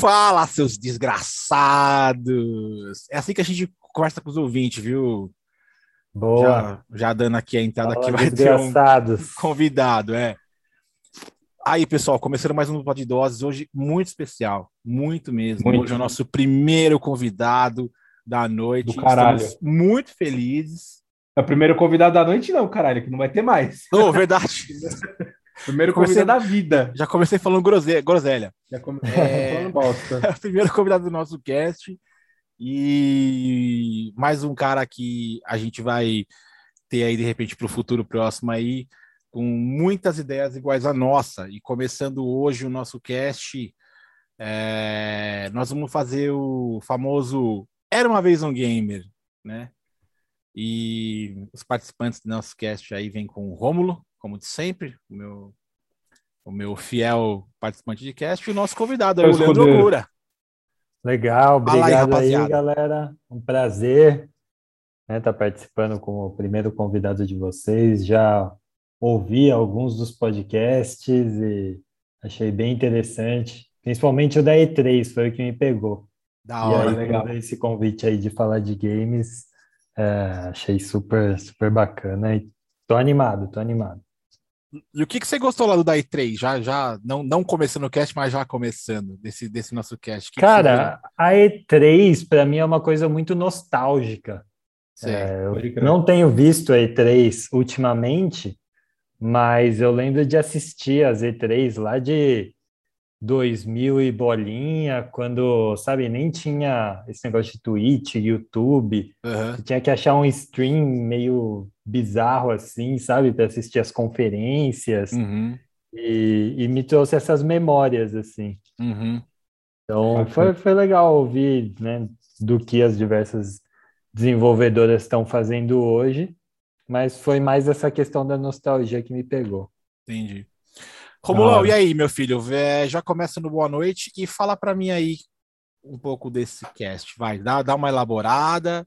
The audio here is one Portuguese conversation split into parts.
Fala, seus desgraçados! É assim que a gente conversa com os ouvintes, viu? Boa. Já, já dando aqui a entrada Fala, aqui, vai ter um desgraçados. convidado, é. Aí, pessoal, começando mais um Pod Doses, hoje muito especial, muito mesmo. Muito. Hoje é o nosso primeiro convidado da noite. Do caralho. Estamos muito felizes. É o primeiro convidado da noite, não, caralho, que não vai ter mais. Oh, verdade. Primeiro Comecei- convidado da vida. Já comecei falando grose- groselha. Já come... É. falando bosta. É o primeiro convidado do nosso cast. E mais um cara que a gente vai ter aí, de repente, para o futuro próximo aí, com muitas ideias iguais à nossa. E começando hoje o nosso cast, é, nós vamos fazer o famoso Era uma vez um gamer, né? E os participantes do nosso cast aí vêm com o Rômulo, como de sempre, o meu, o meu fiel participante de cast, e o nosso convidado, aí, Meu o Leandro. Ogura. Legal, aí, obrigado aí, rapaziada. galera. Um prazer né, estar participando como primeiro convidado de vocês. Já ouvi alguns dos podcasts e achei bem interessante, principalmente o da E3, foi o que me pegou. Da e hora, aí, legal. esse convite aí de falar de games, é, achei super, super bacana e tô animado, tô animado. E o que, que você gostou lá do da E3? Já, já não, não começando o cast, mas já começando desse, desse nosso cast. Que que Cara, a E3 para mim é uma coisa muito nostálgica. É, eu não tenho visto a E3 ultimamente, mas eu lembro de assistir as E3 lá de 2000 e bolinha, quando, sabe, nem tinha esse negócio de Twitch, YouTube, você tinha que achar um stream meio bizarro assim, sabe, para assistir as conferências, Uhum, e, e me trouxe essas memórias, assim. uhum. Então, Bacana. foi, foi legal ouvir, né, do que as diversas desenvolvedoras estão fazendo hoje, mas foi mais essa questão da nostalgia que me pegou. Entendi. Romulão, e aí, meu filho? É, já começa no boa noite e fala para mim aí um pouco desse cast. Vai, dá, dá uma elaborada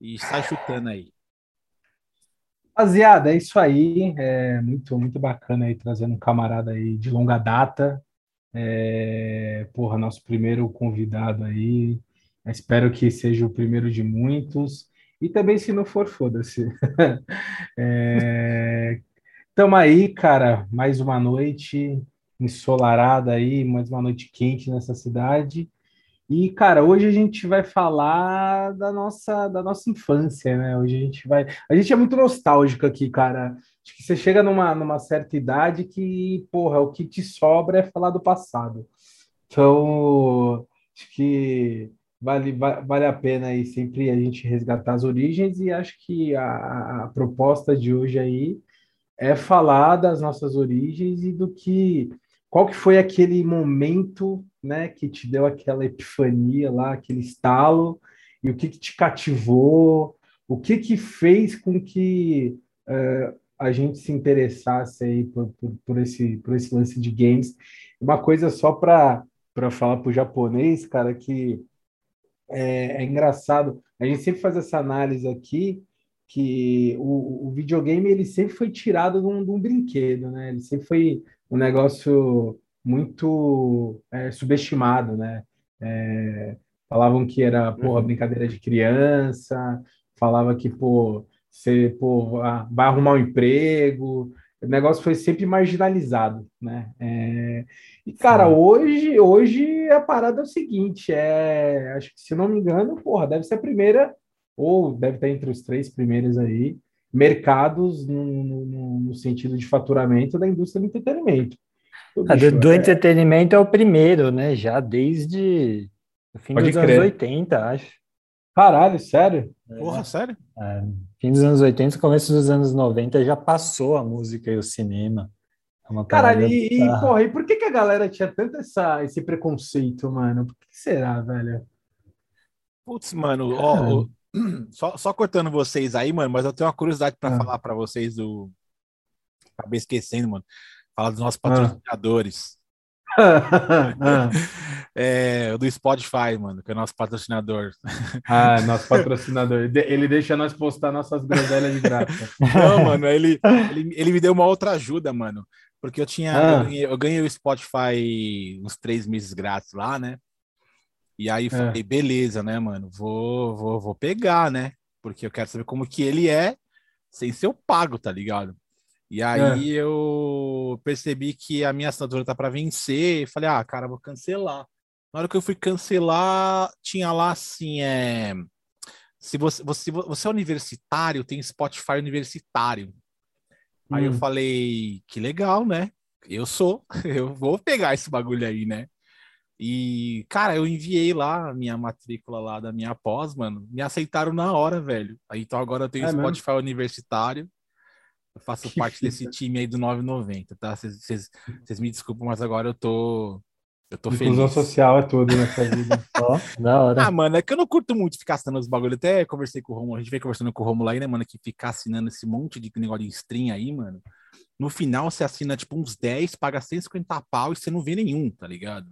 e sai chutando aí. Rapaziada, é isso aí. É muito, muito bacana aí trazendo um camarada aí de longa data. É, porra, nosso primeiro convidado aí. Espero que seja o primeiro de muitos. E também, se não for, foda-se. É, tamo aí, cara. Mais uma noite ensolarada aí, mais uma noite quente nessa cidade. E, cara, hoje a gente vai falar da nossa, da nossa infância, né? Hoje a gente vai. A gente é muito nostálgico aqui, cara. Acho que você chega numa, numa certa idade que, porra, o que te sobra é falar do passado. Então, acho que vale, va- vale a pena aí sempre a gente resgatar as origens, e acho que a, a proposta de hoje aí é falar das nossas origens e do que. Qual que foi aquele momento, né, que te deu aquela epifania lá, aquele estalo, e o que que te cativou, o que que fez com que eh, a gente se interessasse aí por, por, por esse, por esse lance de games. Uma coisa só para falar para o japonês, cara, que é, é engraçado. A gente sempre faz essa análise aqui que o, o videogame ele sempre foi tirado de um, de um brinquedo, né? Ele sempre foi um negócio muito é, subestimado, né? É, falavam que era, porra, Uhum. brincadeira de criança, falava que, pô, você, pô, ah, vai arrumar um emprego, o negócio foi sempre marginalizado, né? É, e, cara, Sim. hoje, hoje a parada é o seguinte, é, acho que, se não me engano, porra, deve ser a primeira, ou deve estar entre os três primeiros aí, mercados no, no- no- sentido de faturamento da indústria do entretenimento. Pô, Ah, do, bicho, do é- entretenimento é o primeiro, né? Já desde o fim Pode dos anos crer. 80, acho. Caralho, sério? Porra, sério? É, fim dos anos 80, começo dos anos 90 já passou a música e o cinema. É uma Caralho, e, e, porra, e por que que a galera tinha tanto essa, esse preconceito, mano? Por que será, velho? Putz, mano, ó, só, só cortando vocês aí, mano, mas eu tenho uma curiosidade para Ah. falar para vocês do. Acabei esquecendo, mano. Falar dos nossos Ah. patrocinadores. ah, É, do Spotify, mano, que é o nosso patrocinador. ah, nosso patrocinador. Ele deixa nós postar nossas groselhas de graça. Não, mano, ele, ele, ele me deu uma outra ajuda, mano. Porque eu tinha. Ah. Eu, ganhei, eu ganhei o Spotify uns três meses grátis lá, né? E aí falei, é. beleza, né, mano? Vou, vou, vou pegar, né? Porque eu quero saber como que ele é sem ser o pago, tá ligado? E aí é. eu percebi que a minha assinatura tá para vencer. Falei, ah, cara, vou cancelar. Na hora que eu fui cancelar, tinha lá assim, é... Se você, você, você é universitário, tem Spotify universitário. Hum. Aí eu hum. falei, que legal, né? Eu sou, eu vou pegar esse bagulho aí, né? E, cara, eu enviei lá a minha matrícula lá da minha pós, mano. Me aceitaram na hora, velho. Aí, então agora eu tenho é Spotify mesmo? universitário. Eu faço que parte fita. desse time aí do 990, tá? Vocês me desculpam, mas agora eu tô. Eu tô Inclusão feliz. social é tudo nessa vida. Ó, da hora. Ah, mano, é que eu não curto muito ficar assinando os bagulho. Até conversei com o Romulo, a gente vem conversando com o Romulo aí, né, mano, que ficar assinando esse monte de negócio de stream aí, mano. No final você assina tipo uns 10, paga 150 pau e você não vê nenhum, tá ligado?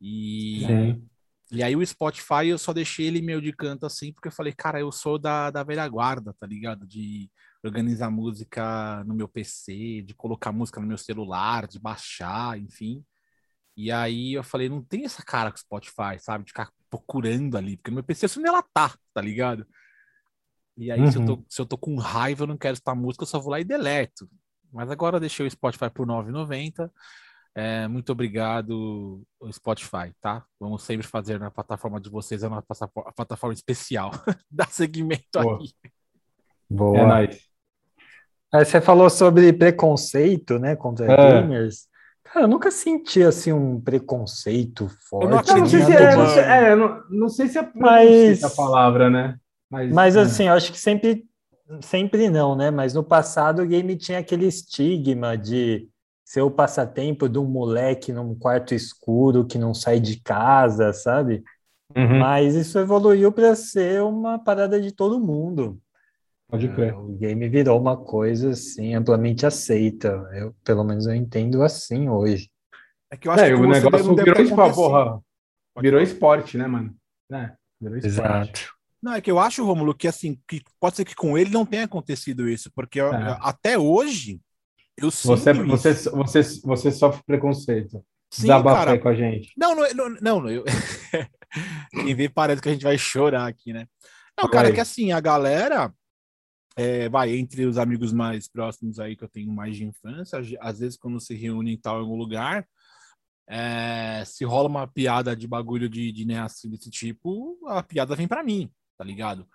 E, Sim. e aí o Spotify eu só deixei ele meio de canto assim, porque eu falei, cara, eu sou da, da velha guarda, tá ligado? De organizar música no meu PC, de colocar música no meu celular, de baixar, enfim. E aí eu falei, não tem essa cara com o Spotify, sabe? De ficar procurando ali, porque no meu PC assim ela tá, tá ligado? E aí, uhum. se, eu tô, uhum. se eu tô com raiva, eu não quero escutar música, eu só vou lá e deleto. Mas agora eu deixei o Spotify por R$ 9,90. É, muito obrigado, Spotify, tá? Vamos sempre fazer na plataforma de vocês a nossa plataforma especial. Dá segmento Boa. aqui. Boa. É nice. Aí você falou sobre preconceito, né, contra é. gamers. Cara, eu nunca senti assim um preconceito forte. Eu não, não, sei se é, não, sei, é, não, não sei se é mas, a palavra, né? Mas, mas é. assim, eu acho que sempre, sempre não, né? Mas no passado o game tinha aquele estigma de ser o passatempo de um moleque num quarto escuro que não sai de casa, sabe? Uhum. Mas isso evoluiu para ser uma parada de todo mundo. Pode crer. o game virou uma coisa assim amplamente aceita. Eu, pelo menos eu entendo assim hoje. É que eu acho é, que o negócio virou esporte, porra, virou esporte, né, mano? É, virou esporte. Exato. Não, é que eu acho, Romulo, que assim, que pode ser que com ele não tenha acontecido isso, porque é. até hoje eu você, você, você, você sofre preconceito. Desabafa com a gente. Não, não, não, não eu... quem vê parece que a gente vai chorar aqui, né? Não, cara, é que assim, a galera é, vai entre os amigos mais próximos aí que eu tenho mais de infância, às vezes quando se reúnem em tal em algum lugar, é, se rola uma piada de bagulho de, de né, assim, desse tipo, a piada vem para mim, tá ligado?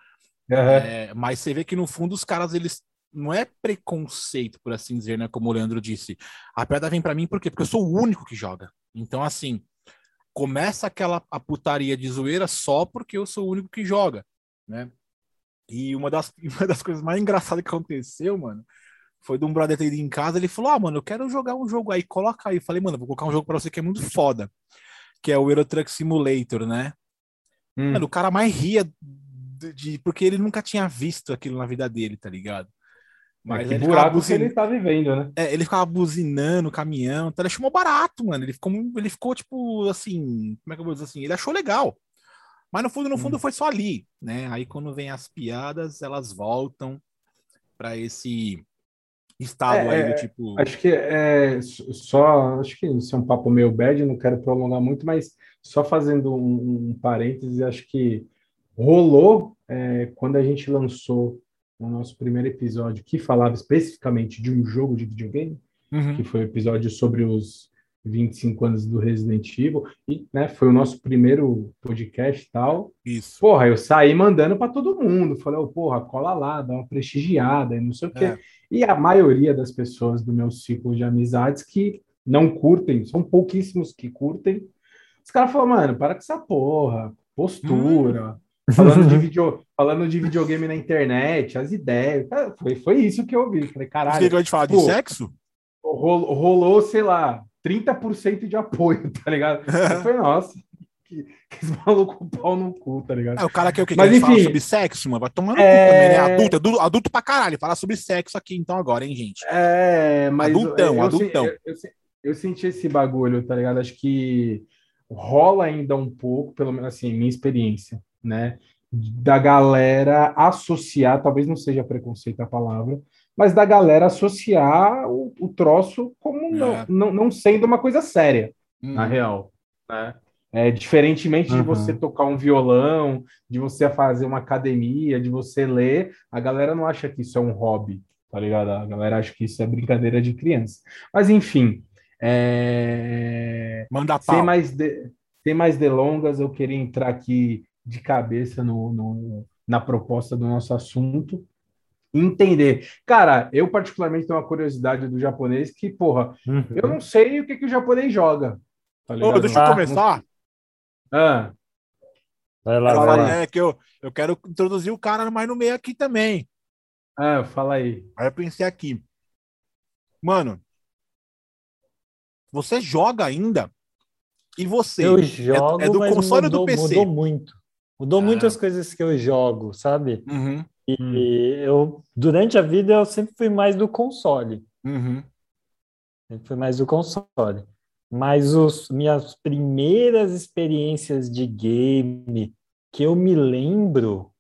Uhum. É, mas você vê que no fundo os caras eles não é preconceito, por assim dizer, né? Como o Leandro disse. A pedra vem para mim por quê? Porque eu sou o único que joga. Então, assim, começa aquela a putaria de zoeira só porque eu sou o único que joga, né? E uma das, uma das coisas mais engraçadas que aconteceu, mano, foi de um brother ter ido em casa, ele falou, ah, mano, eu quero jogar um jogo aí, coloca aí. Eu falei, mano, vou colocar um jogo pra você que é muito foda, que é o Euro Truck Simulator, né? Hum. Mano, o cara mais ria de, de, porque ele nunca tinha visto aquilo na vida dele, tá ligado? Mas que ele buraco buzin... que ele tá vivendo, né? É, ele ficava buzinando o caminhão, então ele achou barato, mano. Ele ficou, ele ficou, tipo, assim, como é que eu vou dizer assim? Ele achou legal. Mas no fundo, no fundo, hum. foi só ali, né? Aí quando vem as piadas, elas voltam para esse estado é, aí do é, tipo. Acho que é só. Acho que isso é um papo meio bad, não quero prolongar muito, mas só fazendo um, um parêntese, acho que rolou é, quando a gente lançou no nosso primeiro episódio, que falava especificamente de um jogo de videogame, uhum. que foi o episódio sobre os 25 anos do Resident Evil, e né, foi o nosso primeiro podcast e tal. Isso. Porra, eu saí mandando para todo mundo, falei, oh, porra, cola lá, dá uma prestigiada e não sei o quê. É. E a maioria das pessoas do meu ciclo de amizades que não curtem, são pouquíssimos que curtem, os caras falaram, mano, para com essa porra, postura, hum. Falando de, video, falando de videogame na internet, as ideias. Foi, foi isso que eu ouvi. Falei, caralho. Você gosta de falar pô, de sexo? Rolou, rolou, sei lá, 30% de apoio, tá ligado? foi, nossa, que, que esse maluco pau no cu, tá ligado? É, o cara que, que, Mas, que enfim, fala sobre sexo, mano, vai tomando é... cu também, né? Adulto, adulto, adulto pra caralho, falar sobre sexo aqui então agora, hein, gente? É, mas... Adultão, eu, adultão. Eu, eu, eu, senti esse bagulho, tá ligado? Acho que rola ainda um pouco, pelo menos assim, minha experiência né? Da galera associar, talvez não seja preconceito a palavra, mas da galera associar o, o troço como é. não, não, não, sendo uma coisa séria, hum. na real. Né? É, diferentemente uhum. de você tocar um violão, de você fazer uma academia, de você ler, a galera não acha que isso é um hobby, tá ligado? A galera acha que isso é brincadeira de criança. Mas enfim, é... manda pau. Sem mais, de... sem mais delongas, eu queria entrar aqui de cabeça no, no, na proposta do nosso assunto. Entender. Cara, eu particularmente tenho uma curiosidade do japonês que, porra, uhum. eu não sei o que, que o japonês joga. Tá Ô, deixa eu começar. Ah. Vai lá, vai lá. É que eu, eu quero introduzir o cara mais no meio aqui também. Ah, fala aí. Aí eu pensei aqui. Mano, você joga ainda? E você? Eu jogo, é, é do console mudou, do PC? Mudou muito. Mudou ah. muitas coisas que eu jogo, sabe? Uhum. E hum. eu, durante a vida, eu sempre fui mais do console. Uhum. Sempre fui mais do console. Mas os minhas primeiras experiências de game que eu me lembro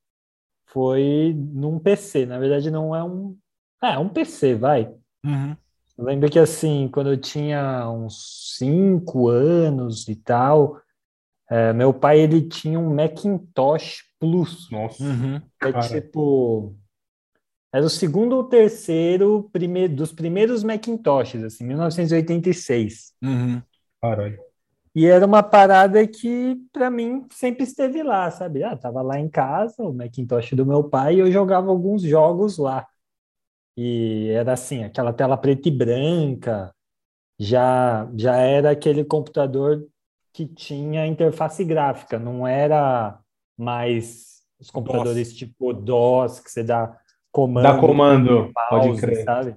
foi num PC. Na verdade, não é um. É, um PC, vai. Uhum. Eu lembro que, assim, quando eu tinha uns cinco anos e tal, é, meu pai ele tinha um Macintosh Plus. Nossa. Uhum. É tipo. Era o segundo ou terceiro primeiro, dos primeiros Macintoshes, assim, 1986. Uhum. Caralho. E era uma parada que, para mim, sempre esteve lá, sabe? Ah, tava lá em casa, o Macintosh do meu pai, e eu jogava alguns jogos lá. E era assim, aquela tela preta e branca, já, já era aquele computador que tinha interface gráfica, não era mais os computadores DOS. tipo DOS, que você dá comando. Dá comando, mouse, pode crer. Sabe?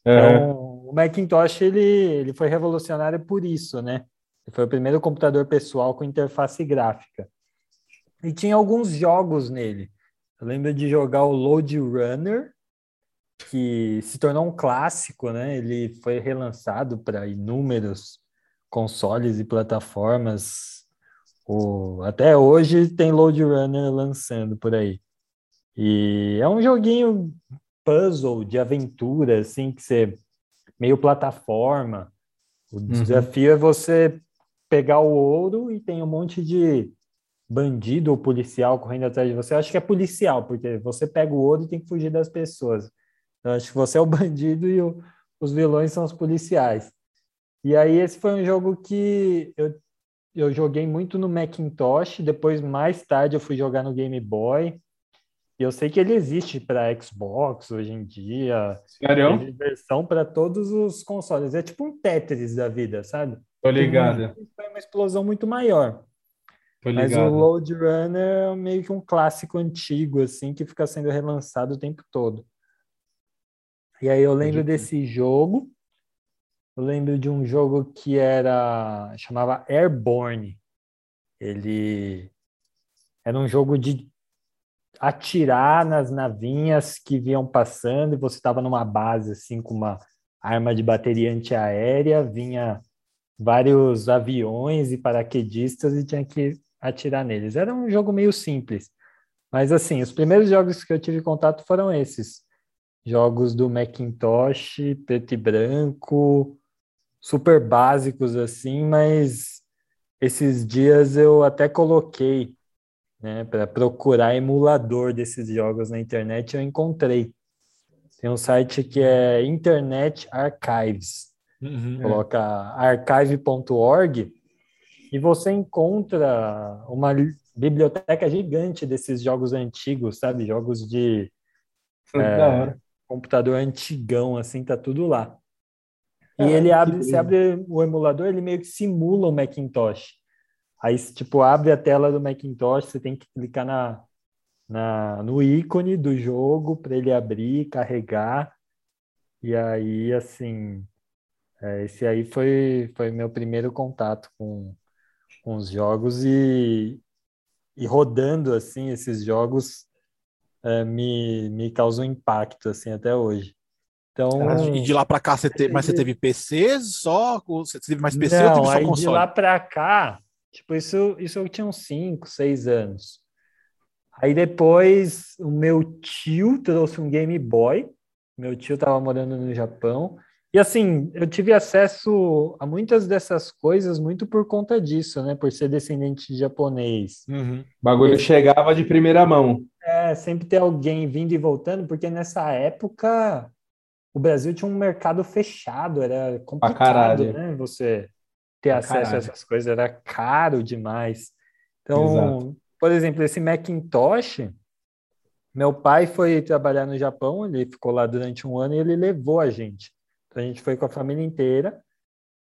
Então, o Macintosh ele, ele foi revolucionário por isso, né? Ele foi o primeiro computador pessoal com interface gráfica. E tinha alguns jogos nele. Eu lembro de jogar o Load Runner, que se tornou um clássico, né? Ele foi relançado para inúmeros consoles e plataformas. O, até hoje tem Load Runner lançando por aí. E é um joguinho puzzle de aventura, assim, que você meio plataforma. O uhum. desafio é você pegar o ouro e tem um monte de bandido ou policial correndo atrás de você. Eu acho que é policial, porque você pega o ouro e tem que fugir das pessoas. Eu acho que você é o bandido e o, os vilões são os policiais. E aí esse foi um jogo que eu, eu joguei muito no Macintosh, depois mais tarde eu fui jogar no Game Boy. Eu sei que ele existe para Xbox hoje em dia. Sério? Tem versão para todos os consoles. É tipo um Tetris da vida, sabe? Tô ligado. Foi uma explosão muito maior. Mas o Load Runner é meio que um clássico antigo, assim, que fica sendo relançado o tempo todo. E aí eu lembro desse jogo. Eu lembro de um jogo que era chamava Airborne. Ele era um jogo de atirar nas navinhas que vinham passando e você estava numa base assim com uma arma de bateria antiaérea, vinha vários aviões e paraquedistas e tinha que atirar neles. Era um jogo meio simples. Mas assim, os primeiros jogos que eu tive contato foram esses. Jogos do Macintosh, preto e branco, super básicos assim, mas esses dias eu até coloquei né, para procurar emulador desses jogos na internet, eu encontrei. Tem um site que é Internet Archives. Uhum, Coloca é. archive.org e você encontra uma biblioteca gigante desses jogos antigos, sabe? Jogos de é, computador antigão, assim, tá tudo lá. E ele abre, você abre o emulador, ele meio que simula o Macintosh. Aí, tipo, abre a tela do Macintosh, você tem que clicar na, na, no ícone do jogo para ele abrir, carregar. E aí, assim, é, esse aí foi, foi meu primeiro contato com, com os jogos e, e rodando, assim, esses jogos é, me, me causam impacto, assim, até hoje. Então, e de lá para cá, você teve, mas você teve PC só? Você teve mais PC não, ou teve só aí console? de lá para cá, Tipo, isso, isso eu tinha uns 5, 6 anos. Aí depois o meu tio trouxe um Game Boy. Meu tio estava morando no Japão. E assim, eu tive acesso a muitas dessas coisas muito por conta disso, né? Por ser descendente de japonês. Uhum. O bagulho Esse... chegava de primeira mão. É, sempre ter alguém vindo e voltando, porque nessa época o Brasil tinha um mercado fechado, era complicado, né? Você ter pra acesso caralho. a essas coisas, era caro demais. Então, Exato. por exemplo, esse Macintosh, meu pai foi trabalhar no Japão, ele ficou lá durante um ano e ele levou a gente. Então a gente foi com a família inteira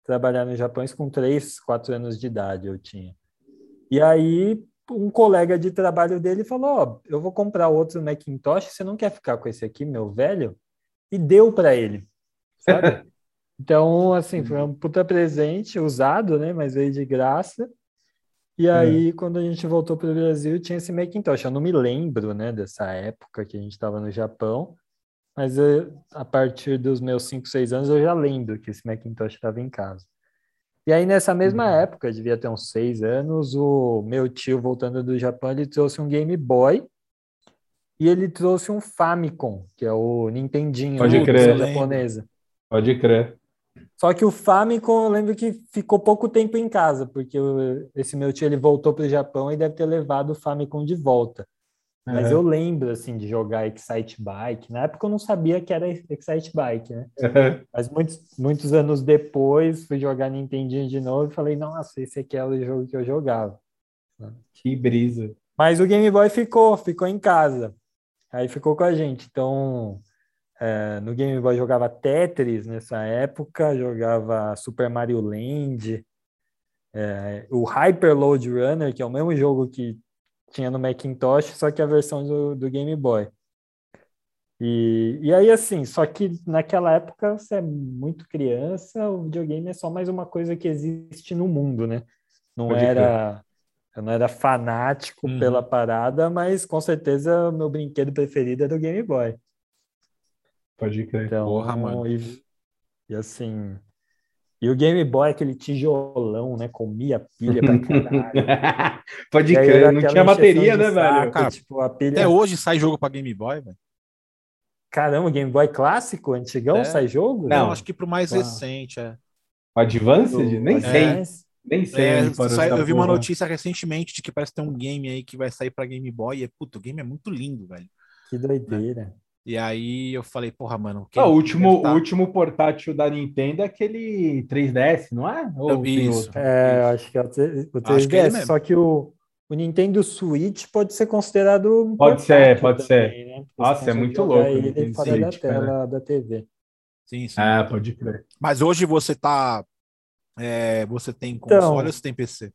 trabalhar no Japão, isso com 3, 4 anos de idade eu tinha. E aí um colega de trabalho dele falou: oh, eu vou comprar outro Macintosh, você não quer ficar com esse aqui, meu velho? E deu para ele, sabe? então, assim, foi um puta presente usado, né? Mas veio de graça. E é. aí, quando a gente voltou para o Brasil, tinha esse Macintosh. Eu não me lembro, né, dessa época que a gente estava no Japão, mas eu, a partir dos meus 5, 6 anos eu já lembro que esse Macintosh estava em casa. E aí nessa mesma uhum. época, devia ter uns 6 anos, o meu tio voltando do Japão, ele trouxe um Game Boy e ele trouxe um Famicom, que é o Nintendinho Pode crer. japonesa. Pode crer. Só que o Famicom, eu lembro que ficou pouco tempo em casa, porque esse meu tio ele voltou para o Japão e deve ter levado o Famicom de volta. Mas uhum. eu lembro, assim, de jogar Excite Bike. Na época eu não sabia que era Excite Bike, né? Uhum. Mas muitos, muitos anos depois fui jogar Nintendinho de novo e falei, nossa, esse aqui é o jogo que eu jogava. Que brisa. Mas o Game Boy ficou, ficou em casa. Aí ficou com a gente. Então, é, no Game Boy jogava Tetris nessa época, jogava Super Mario Land, é, o Hyper Load Runner, que é o mesmo jogo que tinha no Macintosh, só que a versão do, do Game Boy. E, e aí, assim, só que naquela época você é muito criança, o videogame é só mais uma coisa que existe no mundo, né? Não Pode era. Eu não era fanático uhum. pela parada, mas com certeza o meu brinquedo preferido era o Game Boy. Pode crer. Então, Porra, mano. E, e assim, e o Game Boy, aquele tijolão, né? Comia pilha pra caralho. Pode crer, não tinha bateria, né, velho? Cara, tipo, a pilha... Até hoje sai jogo pra Game Boy, velho. Caramba, Game Boy clássico, antigão, é. sai jogo? Não, não, acho que pro mais ah. recente, é. O Advanced? Nem sei. É. Nem sei. É, sai, eu vi uma notícia recentemente de que parece ter um game aí que vai sair pra Game Boy. E, puto, o game é muito lindo, velho. Que doideira. E aí eu falei, porra, mano. Ah, o, último, o último portátil da Nintendo é aquele 3DS, não é? Ou isso. É, acho que é o 3DS. Que é só que o, o Nintendo Switch pode ser considerado Pode ser, pode também, ser. Né? Nossa, é muito louco. Ele fora Switch, da tela cara. da TV. Sim, sim. Ah, pode crer. Mas hoje você tá. É, você tem console então, ou você tem PC?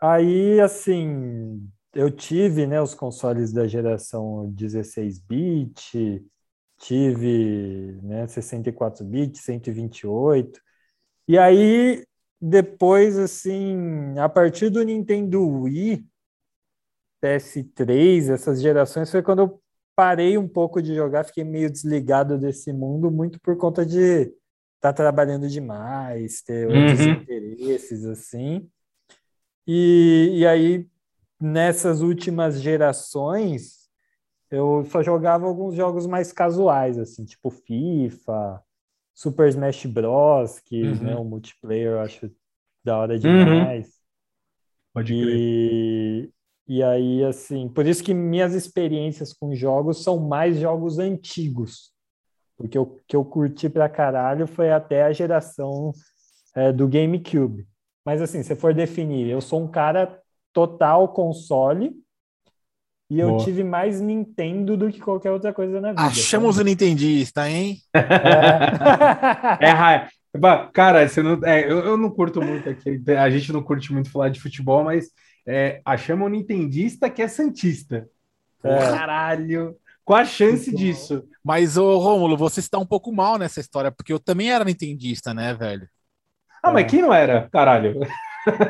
Aí, assim, eu tive né, os consoles da geração 16-bit, tive né, 64-bit, 128. E aí, depois, assim, a partir do Nintendo Wii, PS3, essas gerações, foi quando eu parei um pouco de jogar, fiquei meio desligado desse mundo, muito por conta de tá trabalhando demais, ter outros uhum. interesses, assim. E, e aí nessas últimas gerações, eu só jogava alguns jogos mais casuais, assim, tipo FIFA, Super Smash Bros, que uhum. né, o multiplayer eu acho da hora uhum. demais. Uhum. Pode crer. E, e aí, assim, por isso que minhas experiências com jogos são mais jogos antigos. Porque o que eu curti pra caralho foi até a geração é, do GameCube. Mas assim, se for definir, eu sou um cara total console. E eu Boa. tive mais Nintendo do que qualquer outra coisa na vida. Achamos o Nintendista, hein? É, é cara, você não, é, eu, eu não curto muito aqui. A gente não curte muito falar de futebol, mas é, achamos o Nintendista que é Santista. É. Caralho! Qual a chance disso? Mas, ô Rômulo, você está um pouco mal nessa história, porque eu também era Nintendista, né, velho? Ah, mas quem não era? Caralho.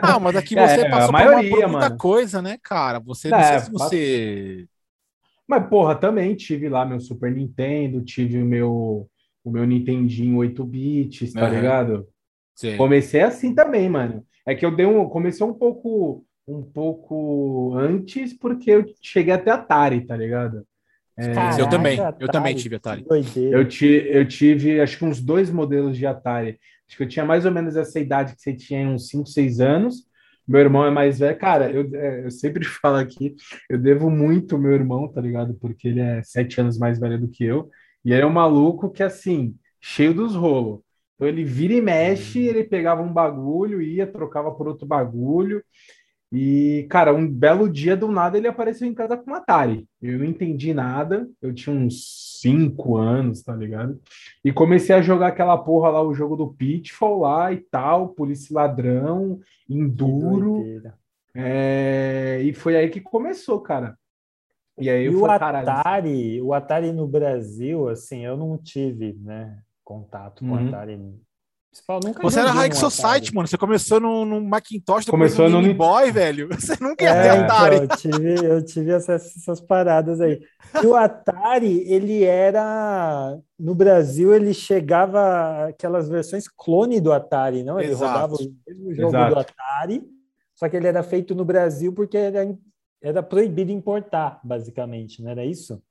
Ah, mas aqui você é, passou a maioria, por, muita mano. coisa, né, cara? Você não é, sei se você. Mas, porra, também tive lá meu Super Nintendo, tive o meu, o meu Nintendinho 8 bits, tá uhum. ligado? Sim. Comecei assim também, mano. É que eu dei um. Comecei um pouco um pouco antes, porque eu cheguei até Atari, tá ligado? Caraca, eu também, Atari, eu também tive Atari. Eu, ti, eu tive, acho que uns dois modelos de Atari. Acho que eu tinha mais ou menos essa idade que você tinha, uns 5, 6 anos. Meu irmão é mais velho. Cara, eu, é, eu sempre falo aqui, eu devo muito ao meu irmão, tá ligado? Porque ele é sete anos mais velho do que eu. E ele é um maluco que, assim, cheio dos rolos. Então ele vira e mexe, ele pegava um bagulho, ia, trocava por outro bagulho. E, cara, um belo dia do nada ele apareceu em casa com um Atari. Eu não entendi nada, eu tinha uns cinco anos, tá ligado? E comecei a jogar aquela porra lá, o jogo do Pitfall lá e tal, Polícia Ladrão, Enduro. É... E foi aí que começou, cara. E aí e o Atari, o Atari no Brasil, assim, eu não tive, né, contato com o uhum. Atari você era High Society, mano. Você começou no, no Macintosh, começou no Game Boy, velho. Você nunca ia é, ter Atari. Então, eu tive, eu tive essas, essas paradas aí. E o Atari, ele era. No Brasil, ele chegava aquelas versões clone do Atari, não? Ele Exato. rodava o mesmo jogo Exato. do Atari, só que ele era feito no Brasil porque era, era proibido importar, basicamente, não era isso?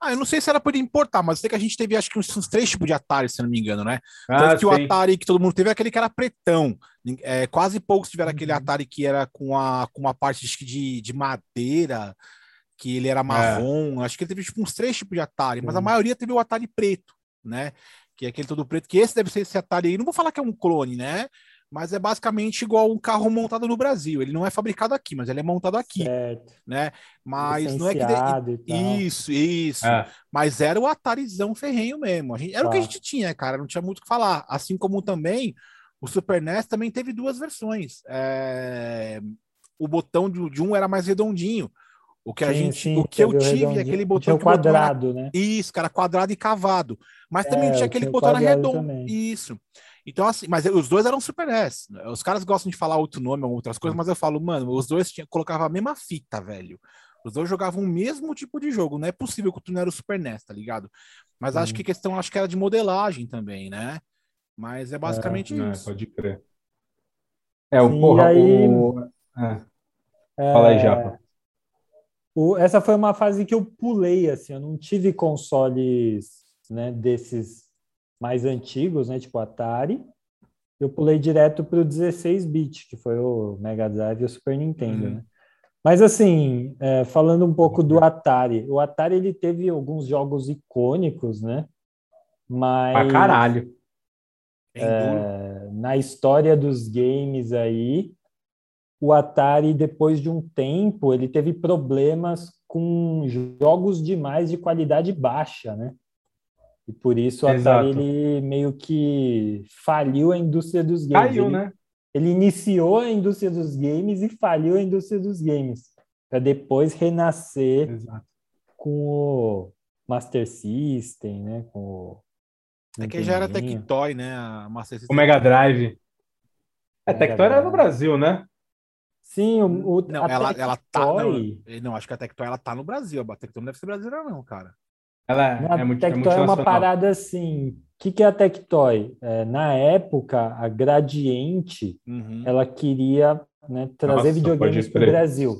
Ah, eu não sei se era por importar, mas sei que a gente teve acho que uns, uns três tipos de Atari, se não me engano, né? Ah, que o Atari que todo mundo teve é aquele que era pretão. É, quase poucos tiveram uhum. aquele Atari que era com, a, com uma parte de, de madeira, que ele era marrom. É. Acho que ele teve tipo, uns três tipos de Atari, mas a maioria teve o Atari preto, né? Que é aquele todo preto, que esse deve ser esse Atari aí. Não vou falar que é um clone, né? Mas é basicamente igual um carro montado no Brasil. Ele não é fabricado aqui, mas ele é montado aqui, certo. né? Mas não é que de... isso, isso. É. Mas era o Atarizão ferrenho mesmo. Gente... Era tá. o que a gente tinha, cara. Não tinha muito o que falar. Assim como também o Super NES também teve duas versões. É... O botão de um era mais redondinho. O que a sim, gente, sim, o que eu tive é aquele botão quadrado, era... né? Isso, cara, quadrado e cavado. Mas também é, tinha aquele botão redondo. Também. Isso. Então, assim, mas os dois eram Super NES. Os caras gostam de falar outro nome ou outras coisas, mas eu falo, mano, os dois tinha, colocavam a mesma fita, velho. Os dois jogavam o mesmo tipo de jogo. Não é possível que tu não era o Super NES, tá ligado? Mas hum. acho que a questão acho que era de modelagem também, né? Mas é basicamente é, isso. É, pode crer. É, o porra, aí... o... É. Fala aí, Japa. O, essa foi uma fase que eu pulei, assim, eu não tive consoles né, desses mais antigos, né, tipo Atari, eu pulei direto para o 16-bit, que foi o Mega Drive e o Super Nintendo, uhum. né? Mas assim, é, falando um pouco do Atari, o Atari ele teve alguns jogos icônicos, né? Mas pra caralho. É, na história dos games aí, o Atari depois de um tempo ele teve problemas com jogos demais de qualidade baixa, né? E por isso o Atari ele meio que faliu a indústria dos games. Caiu, ele, né? Ele iniciou a indústria dos games e faliu a indústria dos games. Para depois renascer Exato. com o Master System, né? Com o é que já era Tectoy, né? A Master System. O Mega Drive. É, Mega Tectoy era no Brasil, né? Sim, o, o não, ela, Tectoy... ela tá. Não, não, acho que a Tectoy ela tá no Brasil. A Tectoy não deve ser brasileira, não, cara. Ela é, muito, Tectoy é, é uma parada assim. O que, que é a Tectoy? É, na época, a Gradiente uhum. ela queria né, trazer Nossa, videogames para o Brasil.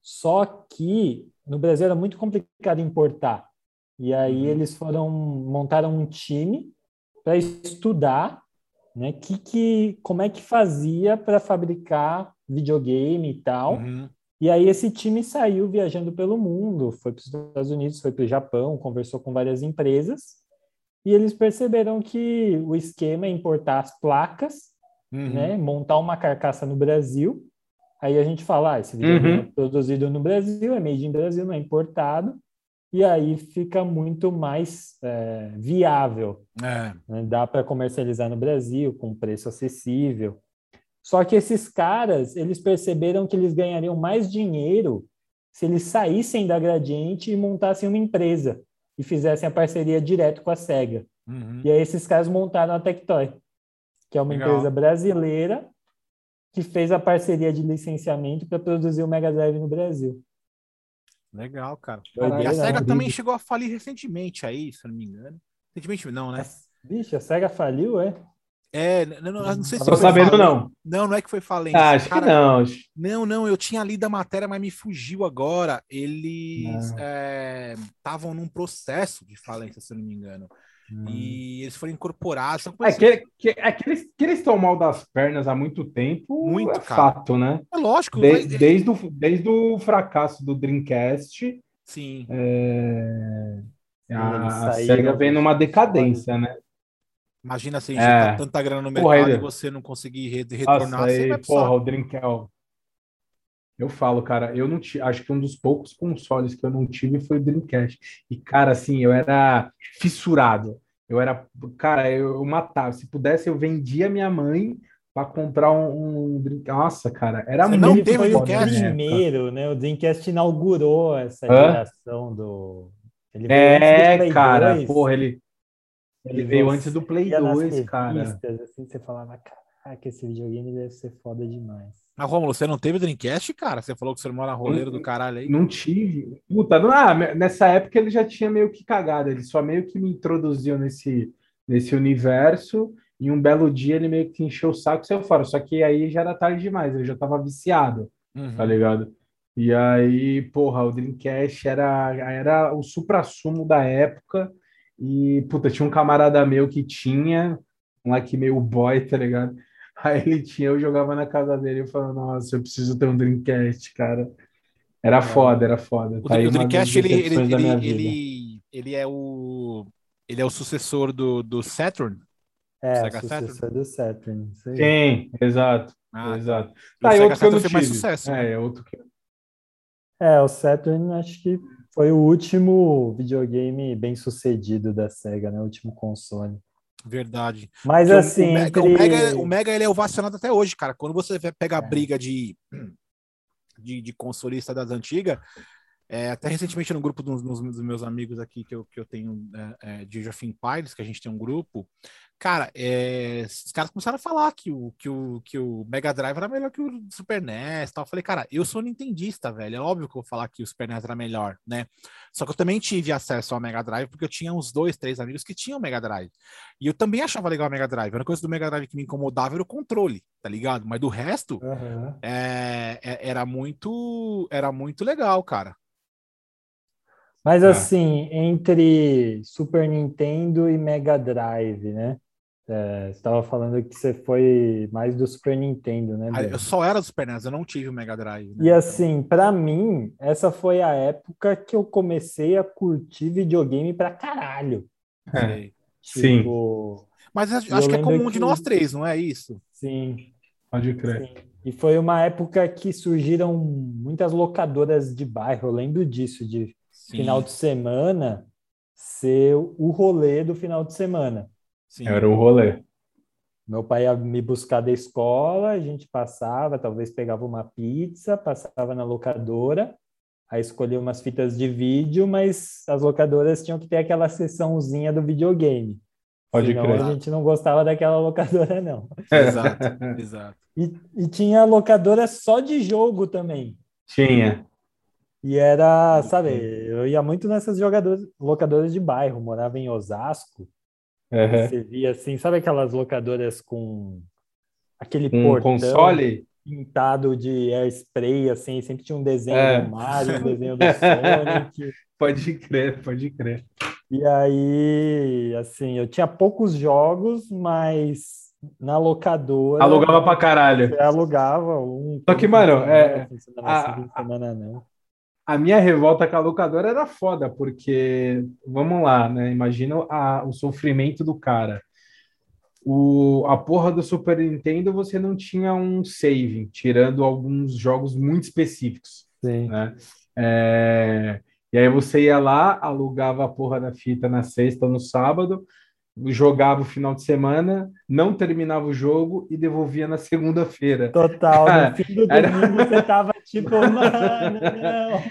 Só que no Brasil era muito complicado importar. E aí uhum. eles foram montaram um time para estudar né, que, que, como é que fazia para fabricar videogame e tal. Uhum. E aí esse time saiu viajando pelo mundo, foi para os Estados Unidos, foi para o Japão, conversou com várias empresas, e eles perceberam que o esquema é importar as placas, uhum. né, montar uma carcaça no Brasil. Aí a gente fala, ah, esse vídeo uhum. é produzido no Brasil, é made in Brasil, não é importado. E aí fica muito mais é, viável. É. Né? Dá para comercializar no Brasil com preço acessível. Só que esses caras, eles perceberam que eles ganhariam mais dinheiro se eles saíssem da Gradiente e montassem uma empresa e fizessem a parceria direto com a SEGA. Uhum. E aí esses caras montaram a Tectoy, que é uma Legal. empresa brasileira que fez a parceria de licenciamento para produzir o Mega Drive no Brasil. Legal, cara. e a SEGA também chegou a falir recentemente aí, se não me engano. Recentemente não, né? Vixe, a SEGA faliu, é? É, não, não, não sei se Tô foi sabendo, falência. não. Não, não é que foi falência. Ah, acho Cara, que não. Não, não, eu tinha lido a matéria, mas me fugiu agora. Eles estavam num processo de falência, se eu não me engano. E eles foram incorporados. É que, que, é que eles que eles estão mal das pernas há muito tempo, Muito, é cara. fato, né? É lógico, De- vai- desde, o, desde o fracasso do Dreamcast, sim. é, a, SEGA vem numa decadência, né? Imagina você É. injetar tanta grana no Porra, mercado aí- e você não conseguir re- retornar, Nossa, você aí, porra, o Dreamcast. Eu falo, cara, eu não tive, acho que um dos poucos consoles que eu não tive foi o Dreamcast. E, cara, assim, eu era fissurado. Eu era, cara, eu, eu matava. Se pudesse, eu vendia minha mãe para comprar um, um Dreamcast. Nossa, cara, era Você não muito teve foi o Dreamcast? primeiro, né? O Dreamcast inaugurou essa Hã? geração do. É, cara, 2, porra, ele, ele e veio antes do Play ia nas 2, cara. Assim, você falava, caraca, esse videogame deve ser foda demais. Mas, Romulo, você não teve Dreamcast, cara? Você falou que você mora roleiro do caralho aí. Não tive. Puta, não, ah, nessa época ele já tinha meio que cagado, ele só meio que me introduziu nesse, nesse universo. E um belo dia ele meio que encheu o saco e saiu fora. Só que aí já era tarde demais, eu já tava viciado, Uhum. tá ligado? E aí, porra, o Dreamcast era, era o suprassumo da época. E, puta, tinha um camarada meu que tinha, um moleque meio boy, tá ligado? Aí ele tinha, eu jogava na casa dele e eu falava, nossa, eu preciso ter um Dreamcast, cara. Era foda, era foda. O, Tá o Dreamcast, ele, ele, ele, ele, ele é o. Ele é o sucessor do, do Saturn. É, o sucessor do Saturn. Sim, exato, Ah, exato. o Tá, e Sega outro que eu não Saturn mais sucesso. É, né? é outro que... É, o Saturn acho que foi o último videogame bem sucedido da Sega, né? O último console. Verdade. Mas Porque assim, o, Mega, entre... o, Mega, o Mega, ele é ovacionado até hoje, cara. Quando você vai pegar a É. briga de, de, de consolista das antigas, é, até recentemente no grupo dos, dos- meus amigos aqui que eu, que eu tenho é, é, de Age of Empires, que a gente tem um grupo, cara, é, os caras começaram a falar que o, que, o, que o Mega Drive era melhor que o Super NES e tal. Eu falei, cara, eu sou nintendista, velho. É óbvio que eu vou falar que o Super NES era melhor, né? Só que eu também tive acesso ao Mega Drive porque eu tinha uns dois, três amigos que tinham Mega Drive. E eu também achava legal o Mega Drive. A única coisa do Mega Drive que me incomodava era o controle, tá ligado? Mas do resto, Aham. é, é- era muito era muito legal, cara. Mas Ah. assim, entre Super Nintendo e Mega Drive, né? É, você estava falando que você foi mais do Super Nintendo, né? Ah? Eu só era do Super NES, eu não tive o Mega Drive. né? E assim, para mim, essa foi a época que eu comecei a curtir videogame pra caralho. Sim, Tipo, Mas acho que é comum de que- nós três, não é isso? sim, pode crer. sim. E foi uma época que surgiram muitas locadoras de bairro. Eu lembro disso, de Sim, final de semana ser o rolê do final de semana. Sim. Era o rolê. Meu pai ia me buscar da escola, a gente passava, talvez pegava uma pizza, passava na locadora, aí escolhia umas fitas de vídeo, mas as locadoras tinham que ter aquela seçãozinha do videogame. Pode Senão crer. a gente não gostava daquela locadora, não. Exato, exato. E, e tinha locadora só de jogo também. Tinha. E era, sabe, eu ia muito nessas jogadoras, locadoras de bairro, morava em Osasco. Uhum. Você via assim, sabe aquelas locadoras com aquele Um portão console? pintado de airspray, assim, sempre tinha um desenho É. do Mario, um desenho do Sonic. Pode crer, pode crer. E aí, assim, eu tinha poucos jogos, mas na locadora Alugava pra caralho. alugava um. Só que, mano, semana, é, semana a- semana não. A minha revolta com a locadora era foda, porque, vamos lá, né? Imagina a- o sofrimento do cara. O, a porra do Super Nintendo você não tinha um save, tirando alguns jogos muito específicos, Sim. né? É, e aí você ia lá, alugava a porra da fita na sexta ou no sábado, jogava o final de semana, não terminava o jogo e devolvia na segunda-feira. Total, Cara, no fim do era- domingo você tava tipo, mano, não.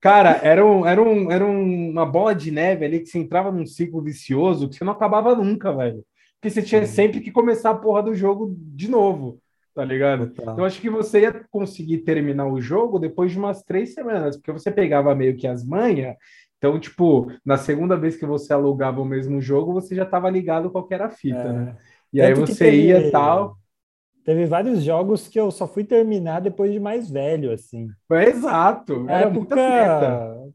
Cara, era, um, era, um, era um- uma bola de neve ali que você entrava num ciclo vicioso que você não acabava nunca, velho. Porque você tinha sempre que começar a porra do jogo de novo, tá ligado? Total. Eu acho que você ia conseguir terminar o jogo depois de umas três semanas, porque você pegava meio que as manhas. Então, tipo, na segunda vez que você alugava o mesmo jogo, você já estava ligado qual que era a fita, É. né? E aí você teve, ia tal. Teve vários jogos que eu só fui terminar depois de mais velho, assim. É exato. Na época,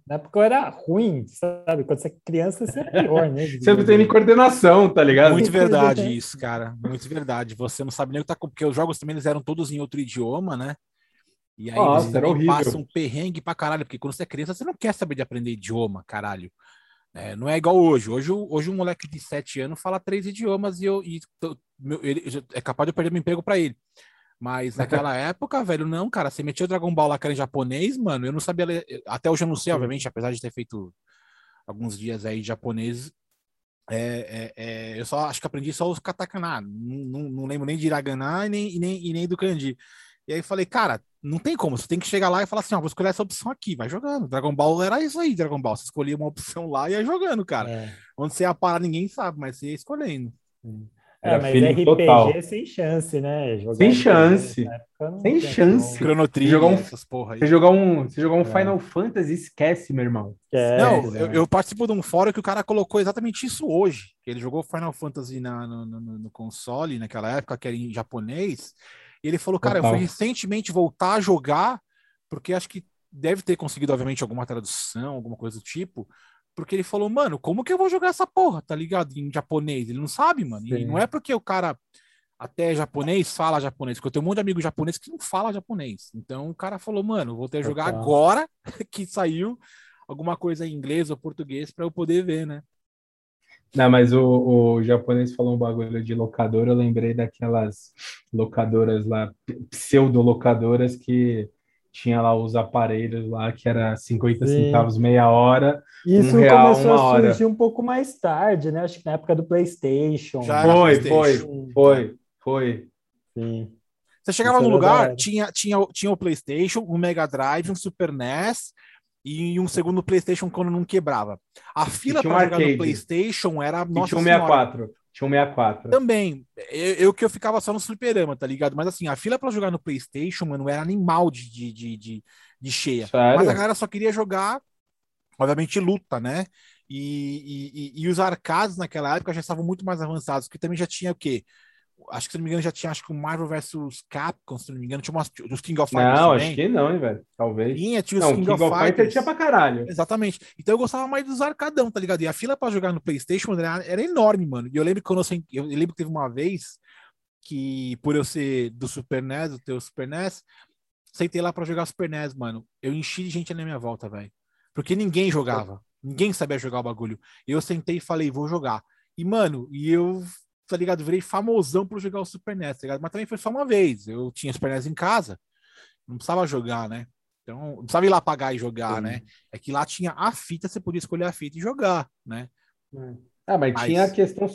na época eu era ruim, sabe? Quando você é criança, você é pior, né? Você não tem nem coordenação, tá ligado? Muito verdade isso, cara. Muito verdade. Você não sabe nem o que tá... Porque os jogos também eles eram todos em outro idioma, né? E aí Nossa, passa um perrengue pra caralho, porque quando você é criança, você não quer saber de aprender idioma, caralho. É, não é igual hoje. Hoje, hoje um moleque de 7 anos fala três idiomas e, eu, e meu, ele, é capaz de eu perder meu emprego para ele. Mas naquela época, velho, não, cara. Você metia o Dragon Ball lá que era em japonês, mano. Eu não sabia ler. Até hoje eu não sei, obviamente, apesar de ter feito alguns dias aí japonês. É, é, é, eu só acho que aprendi só os katakana. Não, não, não lembro nem de hiragana e nem, e nem, e nem do kanji. E aí falei, cara, não tem como, você tem que chegar lá e falar assim, ó, vou escolher essa opção aqui, vai jogando. Dragon Ball era isso aí, Dragon Ball. Você escolhia uma opção lá e ia jogando, cara. É. Onde você ia parar, ninguém sabe, mas você ia escolhendo. É, mas RPG total. sem chance, né? Jogar sem chance. Sem chance. Chrono Trigger, jogar um, essas porra aí. Você jogar um, você jogar um é. Final Fantasy, esquece, meu irmão. não, eu, eu, participo de um fórum que o cara colocou exatamente isso hoje. Ele jogou Final Fantasy na, no, no, no console naquela época, que era em japonês. E ele falou, cara, Total. eu fui recentemente voltar a jogar, porque acho que deve ter conseguido, obviamente, alguma tradução, alguma coisa do tipo. Porque ele falou, mano, como que eu vou jogar essa porra, tá ligado? Em japonês. Ele não sabe, mano. Sim. E não é porque o cara até japonês fala japonês, porque eu tenho um monte de amigo japonês que não fala japonês. Então o cara falou, mano, vou ter que jogar agora que saiu alguma coisa em inglês ou português para eu poder ver, né? Não, mas o, o japonês falou um bagulho de locadora, eu lembrei daquelas locadoras lá, pseudo-locadoras que tinha lá os aparelhos lá, que era 50 Sim. centavos meia hora, Isso um real, começou uma a surgir hora. um pouco mais tarde, né? Acho que na época do PlayStation. Já foi, PlayStation. foi, foi, foi. Sim. Você chegava Isso no lugar, tinha, tinha, tinha o PlayStation, o Mega Drive, um Super NES e um segundo PlayStation quando não quebrava. A fila para jogar no PlayStation era nossa tinha um 64. Tinha um 64. Também. Eu, eu, que eu ficava só no fliperama, tá ligado? Mas assim, a fila para jogar no PlayStation, mano, era animal de, de, de, de, cheia. Sério? Mas a galera só queria jogar, obviamente, luta, né? E, e, e, os arcades naquela época já estavam muito mais avançados, porque também já tinha o quê? Acho que se não me engano já tinha, acho que o Marvel vs Capcom, se não me engano, tinha umas, dos King of Fighters Não, também. acho que não, hein, velho. Talvez. Tinha, tinha os não, King, King of, of Fighters. tinha pra caralho. Exatamente. Então eu gostava mais dos arcadão, tá ligado? E a fila pra jogar no Playstation era, era enorme, mano. E eu lembro que quando eu, eu lembro que teve uma vez que, por eu ser do Super NES, do teu Super NES, sentei lá pra jogar Super NES, mano. Eu enchi de gente na minha volta, velho. Porque ninguém jogava. Ninguém sabia jogar o bagulho. Eu sentei e falei, vou jogar. E, mano, e eu tá ligado? Virei famosão por jogar o Super NES, tá ligado? Mas também foi só uma vez. Eu tinha Super NES em casa, não precisava jogar, né? Então, não precisava ir lá pagar e jogar, Sim. né? É que lá tinha a fita, você podia escolher a fita e jogar, né? Ah, mas, mas... tinha a questão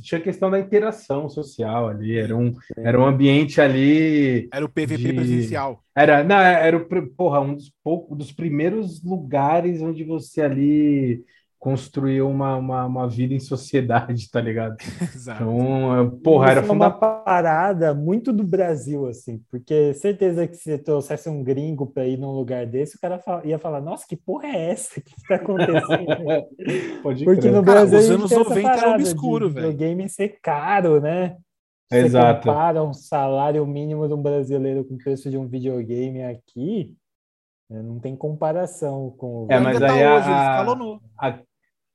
tinha a questão da interação social ali, era um, era um ambiente ali. Era o PVP de... presencial. Era, não, era o porra, um dos poucos dos primeiros lugares onde você ali construir uma, uma, uma, vida em sociedade, tá ligado? Exato. Então, porra, era uma parada muito do Brasil, assim, porque certeza que se trouxesse um gringo para ir num lugar desse, o cara ia falar, nossa, que porra é essa? O que está acontecendo? Pode porque crer. no Brasil cara, os anos 90 era obscuro, velho. O game ser caro, né? Você Exato. compara um salário mínimo de um brasileiro com o preço de um videogame aqui, né, não tem comparação com o. É, mas aí tá hoje, a,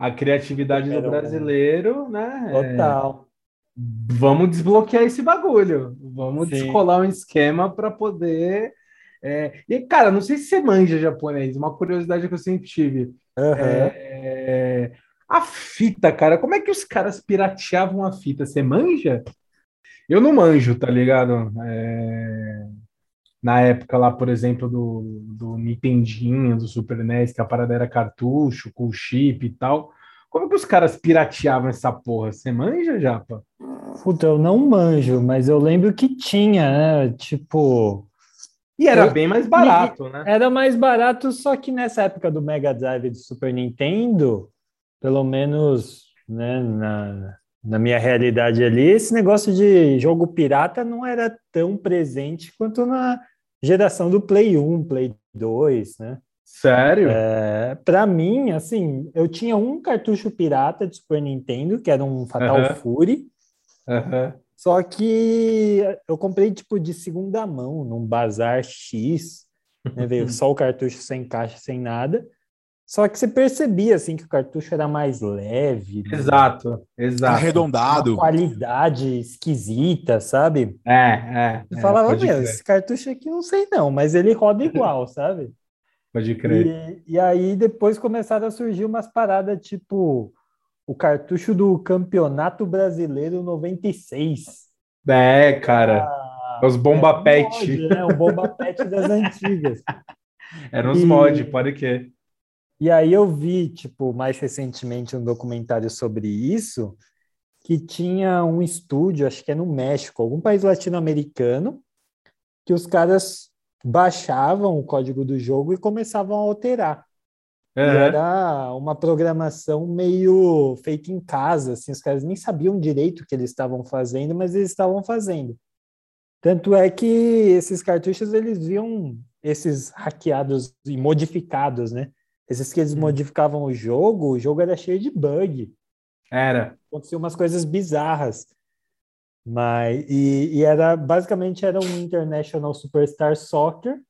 a, criatividade do brasileiro, né? Total. É, vamos desbloquear esse bagulho. Vamos Sim. descolar um esquema para poder. É... E, cara, não sei se você manja japonês, uma curiosidade que eu sempre tive. Uhum. É... A fita, cara, como é que os caras pirateavam a fita? Você manja? Eu não manjo, tá ligado? É na época lá, por exemplo, do, do Nintendinho, do Super NES, que a parada era cartucho, com chip e tal. Como que os caras pirateavam essa porra? Você manja, Japa? Puta, eu não manjo, mas eu lembro que tinha, né? Tipo. E era eu... bem mais barato, né? Era mais barato, só que nessa época do Mega Drive do Super Nintendo, pelo menos né, na, na minha realidade ali, esse negócio de jogo pirata não era tão presente quanto na, geração do Play 1, Play 2, né? Sério? É, para mim, assim, eu tinha um cartucho pirata de Super Nintendo, que era um Fatal uh -huh. Fury. Uh -huh. Só que eu comprei tipo de segunda mão, num bazar X, né? Veio só o cartucho sem caixa, sem nada. Só que você percebia assim que o cartucho era mais leve, né? exato, exato, arredondado, uma qualidade esquisita, sabe? É, é. Eu é, falava, meu, esse cartucho aqui não sei não, mas ele roda igual, sabe? Pode crer. E, e aí depois começaram a surgir umas paradas tipo o cartucho do Campeonato Brasileiro 96. É, cara. Ah, os bomba é pet. Mod, né? O bomba pet das antigas. Eram os mod, pode que. E aí eu vi, tipo, mais recentemente um documentário sobre isso, que tinha um estúdio, acho que é no México, algum país latino-americano, que os caras baixavam o código do jogo e começavam a alterar. Uhum. era uma programação meio feita em casa, assim, os caras nem sabiam direito o que eles estavam fazendo, mas eles estavam fazendo. Tanto é que esses cartuchos eles viam esses hackeados e modificados, né? Esses que eles hum. modificavam o jogo, o jogo era cheio de bug. Era. Aconteciam umas coisas bizarras. Mas, e, e era basicamente era um International Superstar Soccer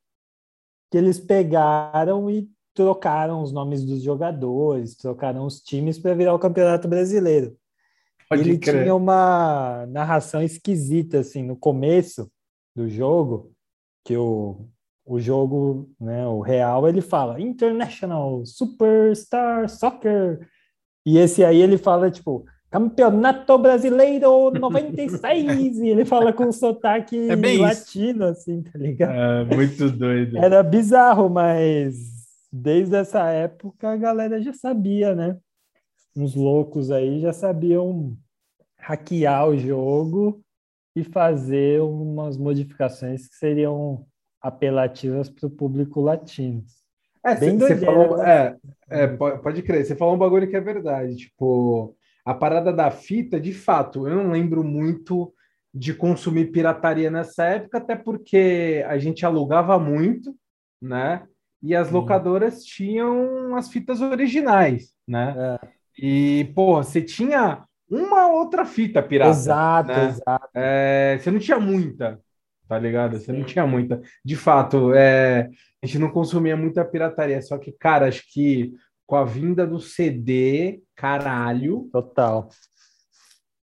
que eles pegaram e trocaram os nomes dos jogadores, trocaram os times para virar o Campeonato Brasileiro. Pode ele crer. tinha uma narração esquisita assim no começo do jogo, que o, o jogo, né, o real, ele fala International Superstar Soccer. E esse aí ele fala tipo Campeonato Brasileiro 96! e ele fala com sotaque é latino, assim, tá ligado? É, muito doido. Era bizarro, mas desde essa época a galera já sabia, né? Uns loucos aí já sabiam hackear o jogo e fazer umas modificações que seriam apelativas para o público latino. É, Bem você falou, né? é, é, pode crer, você falou um bagulho que é verdade, tipo, a parada da fita, de fato, eu não lembro muito de consumir pirataria nessa época, até porque a gente alugava muito, né? e as locadoras tinham as fitas originais, né? É. E, pô, você tinha uma outra fita pirata. Exato, né? exato. É, você não tinha muita, tá ligado? Você não tinha muita. De fato, é, a gente não consumia muita pirataria, só que, cara, acho que com a vinda do CD, caralho. Total.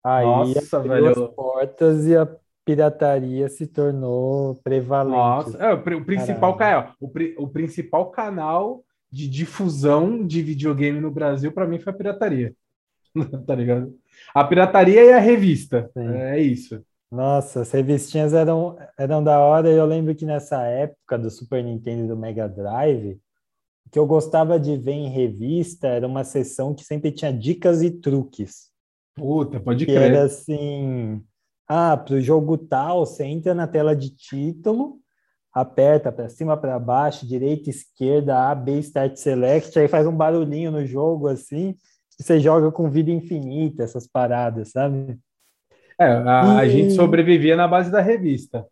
Aí Nossa, velho. as portas e a pirataria se tornou prevalente. Nossa, é, o, principal canal, o, o, principal canal de difusão de videogame no Brasil para mim foi a pirataria. tá ligado? A pirataria e a revista. É, é isso. Nossa, as revistinhas eram, eram da hora. Eu lembro que nessa época do Super Nintendo e do Mega Drive, que eu gostava de ver em revista era uma sessão que sempre tinha dicas e truques. Puta, pode que crer. Era assim, ah, para o jogo tal, você entra na tela de título, aperta para cima, para baixo, direita, esquerda, A, B, Start Select, aí faz um barulhinho no jogo assim, e você joga com vida infinita, essas paradas, sabe? É, a, e... a gente sobrevivia na base da revista.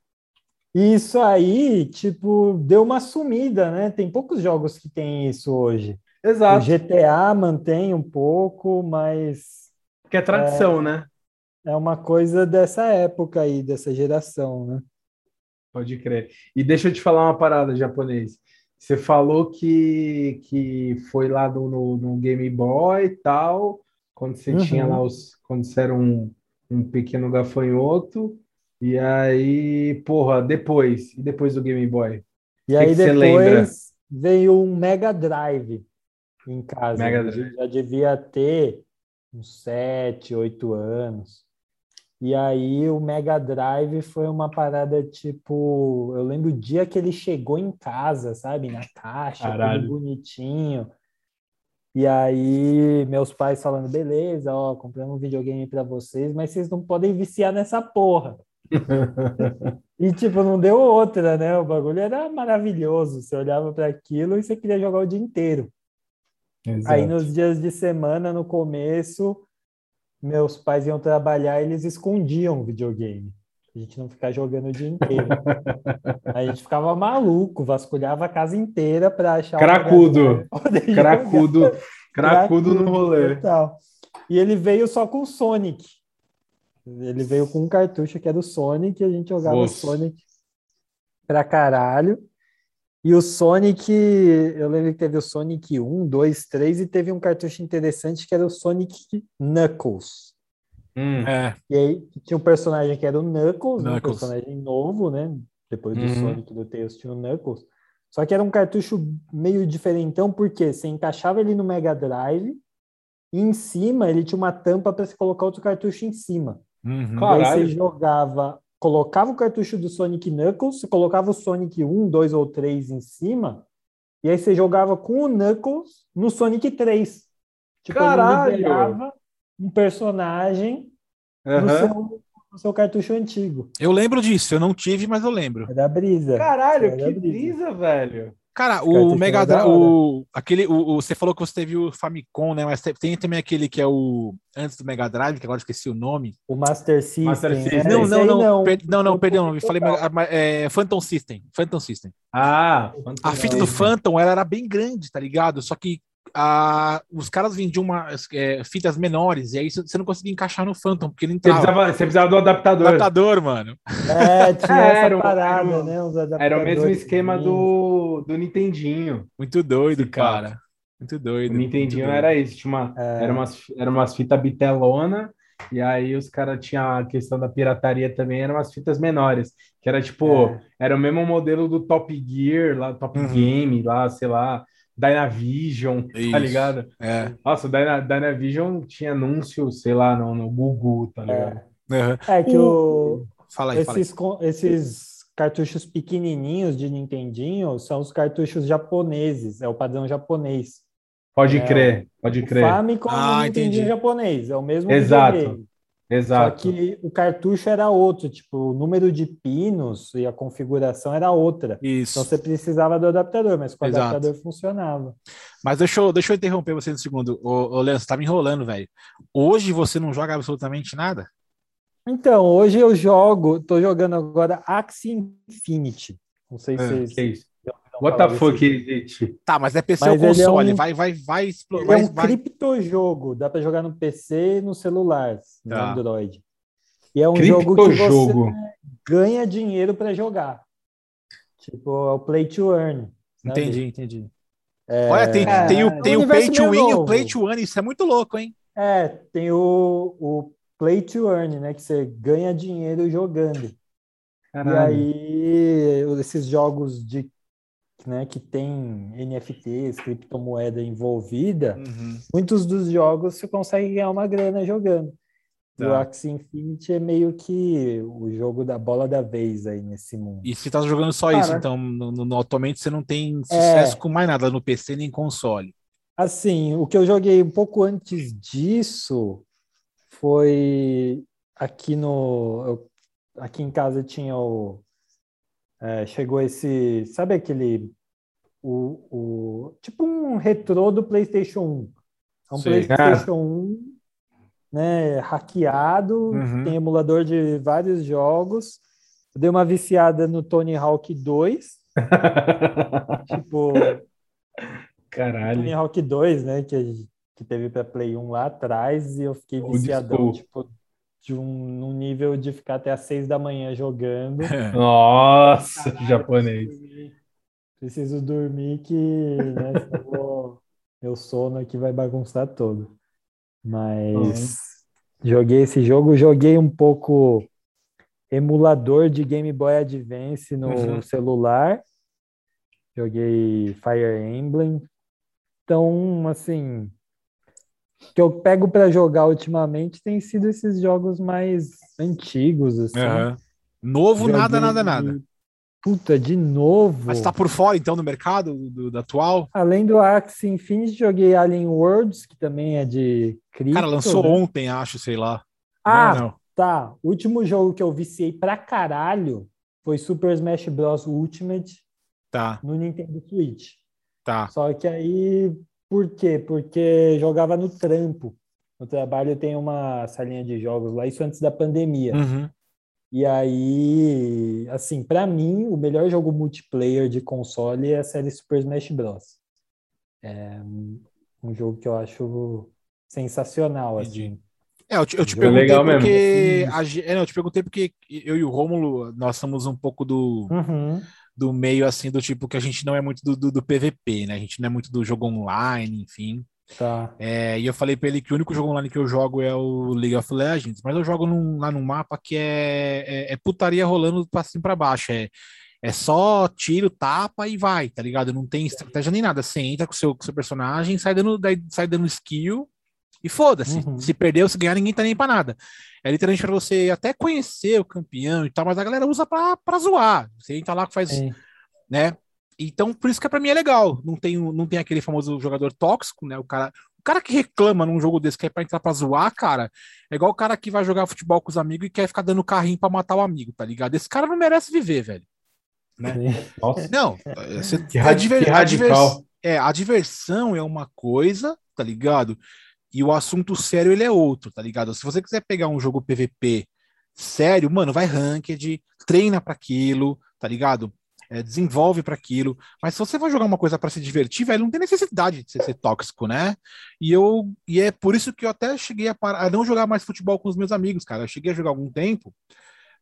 Isso aí, tipo, deu uma sumida, né? Tem poucos jogos que tem isso hoje. Exato. O GTA mantém um pouco, mas. Que é tradição, é... né? É uma coisa dessa época aí, dessa geração, né? Pode crer. E deixa eu te falar uma parada, japonês. Você falou que, que foi lá no, no, no Game Boy e tal, quando você uhum. tinha lá os. Quando você era um, um pequeno gafanhoto. E aí, porra, depois, e depois do Game Boy? E aí que depois veio um Mega Drive em casa. Mega Drive. Já devia ter uns sete, oito anos. E aí o Mega Drive foi uma parada tipo, eu lembro o dia que ele chegou em casa, sabe, na caixa, Caralho. tudo bonitinho. E aí meus pais falando, beleza, ó, compramos um videogame para vocês, mas vocês não podem viciar nessa porra. E tipo, não deu outra, né? O bagulho era maravilhoso. Você olhava para aquilo e você queria jogar o dia inteiro. Exato. Aí nos dias de semana, no começo, meus pais iam trabalhar, eles escondiam o videogame. A gente não ficava jogando o dia inteiro. a gente ficava maluco, vasculhava a casa inteira para achar cracudo. Cracudo, cracudo no rolê. Total. E ele veio só com o Sonic. Ele veio com um cartucho que era o Sonic, e a gente jogava o Nossa. Sonic pra caralho. E o Sonic, eu lembro que teve o Sonic 1, 2, 3 e teve um cartucho interessante que era o Sonic Knuckles. Hum. É, E aí tinha um personagem que era o Knuckles, né, um Knuckles. personagem novo, né? Depois do Uhum. Sonic do Tails tinha o Knuckles. Só que era um cartucho meio diferentão, porque você encaixava ele no Mega Drive e em cima ele tinha uma tampa para você colocar outro cartucho em cima. Uhum. Claro. Aí Caralho. você jogava, colocava o cartucho do Sonic Knuckles, você colocava o Sonic 1, 2 ou 3 em cima, e aí você jogava com o Knuckles no Sonic 3. Tipo, Caralho! liberava um personagem no, Aham. seu, no seu cartucho antigo. Eu lembro disso, eu não tive, mas eu lembro. Era brisa. Caralho, Era que brisa. brisa, velho. Cara, o Mega Drive, o, aquele, o, o- você falou que você teve o Famicom, né? Mas tem, também aquele que é o antes do Mega Drive, que agora eu esqueci o nome. O Master System. Master né? System. Não, não, aí não, per- não, não, perdão, eu falei é, Phantom System, Phantom System. Ah, A fita do Phantom ela era bem grande, tá ligado? Só que a, os caras vendiam umas é, fitas menores e aí você não conseguia encaixar no Phantom porque ele Você entrava. precisava, você precisava do adaptador. Adaptador, mano. É, tinha É, essa era um- parada, era né? Os Era o mesmo esquema do, do Nintendinho. Muito doido, Esse cara. Muito doido. O Nintendinho doido. era isso, tinha uma, É. era umas, era umas fitas bitelona, e aí os caras tinham a questão da pirataria também, eram umas fitas menores, que era tipo, É. era o mesmo modelo do Top Gear, lá, Top Uhum. Game, lá, sei lá, Dynavision, Isso. tá ligado? É. Nossa, o Dyna, Dynavision tinha anúncio, sei lá, no, no Gugu, tá ligado? Aham. É que o, Fala aí, fala aí. esses, esses cartuchos pequenininhos de Nintendinho são os cartuchos japoneses, é o padrão japonês. Pode É, crer, pode O crer. Famicom é Ah, o Nintendinho entendi. japonês, é o mesmo Exato. videogame. Só Exato. que o cartucho era outro, tipo, o número de pinos e a configuração era outra. Isso. Então você precisava do adaptador, mas com o Exato. adaptador funcionava. Mas deixa eu, deixa eu interromper você um segundo. Ô, ô Leandro, você tá me enrolando, velho. Hoje você não joga absolutamente nada? Então, hoje eu jogo, tô jogando agora Axie Infinity. Não sei se É, vocês What the fuck jogo. is it? Tá, mas é PC Mas ou é console? um- Vai, vai, vai explorar. É um vai. criptojogo, dá para jogar no PC e no celular, no Tá. Android. E é um jogo que você ganha dinheiro para jogar. Tipo, é o play to earn. sabe? Entendi, entendi. É, Olha, tem, É, tem é o, um tem o Pay to Win e o. Play to Earn. Isso é muito louco, hein? É, tem o, o play to earn, né? Que você ganha dinheiro jogando. E aí, esses jogos de, né, que tem NFTs, criptomoeda envolvida, muitos dos jogos você consegue ganhar uma grana jogando. E o Tá. Axie Infinity é meio que o jogo da bola da vez aí nesse mundo. E você tá jogando só isso, Caraca. então no, no- atualmente você não tem sucesso com mais nada no PC nem console. Assim, o que eu joguei um pouco antes disso foi aqui no. eu- aqui em casa tinha o. é, chegou esse. Sabe aquele. O, o, tipo um retrô do PlayStation 1. É um Sei. PlayStation 1 né, hackeado, Uhum. tem emulador de vários jogos. Eu dei uma viciada no Tony Hawk 2. tipo, Caralho. Tony Hawk 2, né? Que, que teve para Play 1 lá atrás, e eu fiquei viciadão, tipo, de um, num nível de ficar até às 6 da manhã jogando. Nossa, japonês. Preciso dormir que, né, senão meu sono aqui vai bagunçar todo. Mas joguei esse jogo, joguei um pouco emulador de Game Boy Advance no Uhum. celular. Joguei Fire Emblem. Então, assim, que eu pego para jogar ultimamente tem sido esses jogos mais antigos, assim. Aham. Novo, nada, Joguei- nada, nada. Puta, de novo. Mas tá por fora, então, do mercado do, do atual? Além do Axie Infinity, joguei Alien Worlds, que também é de cripto. Cara, lançou né? ontem, acho, sei lá. Ah, Não, não. tá. O último jogo que eu viciei pra caralho foi Super Smash Bros. Ultimate Tá, no Nintendo Switch. tá. Só que aí, por quê? Porque jogava no trampo. No trabalho tem uma salinha de jogos lá, isso antes da pandemia. Uhum. E aí, assim, pra mim, o melhor jogo multiplayer de console é a série Super Smash Bros. É um- jogo que eu acho sensacional, Entendi. assim. É, eu te, eu te perguntei legal porque. A, é, não, eu te perguntei porque eu e o Rômulo, nós somos um pouco do. Uhum. Do meio assim, do tipo que a gente não é muito do, do, do PVP, né? A gente não é muito do jogo online, enfim. Tá. É, e eu falei pra ele que o único jogo online que eu jogo é o League of Legends, mas eu jogo num, lá num mapa que é, é, é putaria rolando pra cima pra baixo. É, é só tiro, tapa e vai, tá ligado? Não tem estratégia nem nada. Você entra com o seu, com seu personagem, sai dando, sai dando skill e foda-se. Uhum. Se perder ou se ganhar, ninguém tá nem pra nada. É literalmente pra você até conhecer o campeão e tal, mas a galera usa pra, pra zoar. Você entra lá que faz. É. né? Então, por isso que pra mim é legal. Não tem, não tem aquele famoso jogador tóxico, né? O cara, o cara que reclama num jogo desse que é pra entrar pra zoar, cara, é igual o cara que vai jogar futebol com os amigos e quer ficar dando carrinho pra matar o amigo, tá ligado? Esse cara não merece viver, velho. Né? Nossa. Não, você, que, é que radical. é, a diversão é uma coisa, tá ligado? E o assunto sério ele é outro, tá ligado? Se você quiser pegar um jogo PVP sério, mano, vai ranked, treina para aquilo, tá ligado? É, desenvolve para aquilo. Mas se você vai jogar uma coisa para se divertir, velho, não tem necessidade de ser, tóxico, né? E eu e é por isso que eu até cheguei a, a não jogar mais futebol com os meus amigos, cara. Eu cheguei a jogar algum tempo,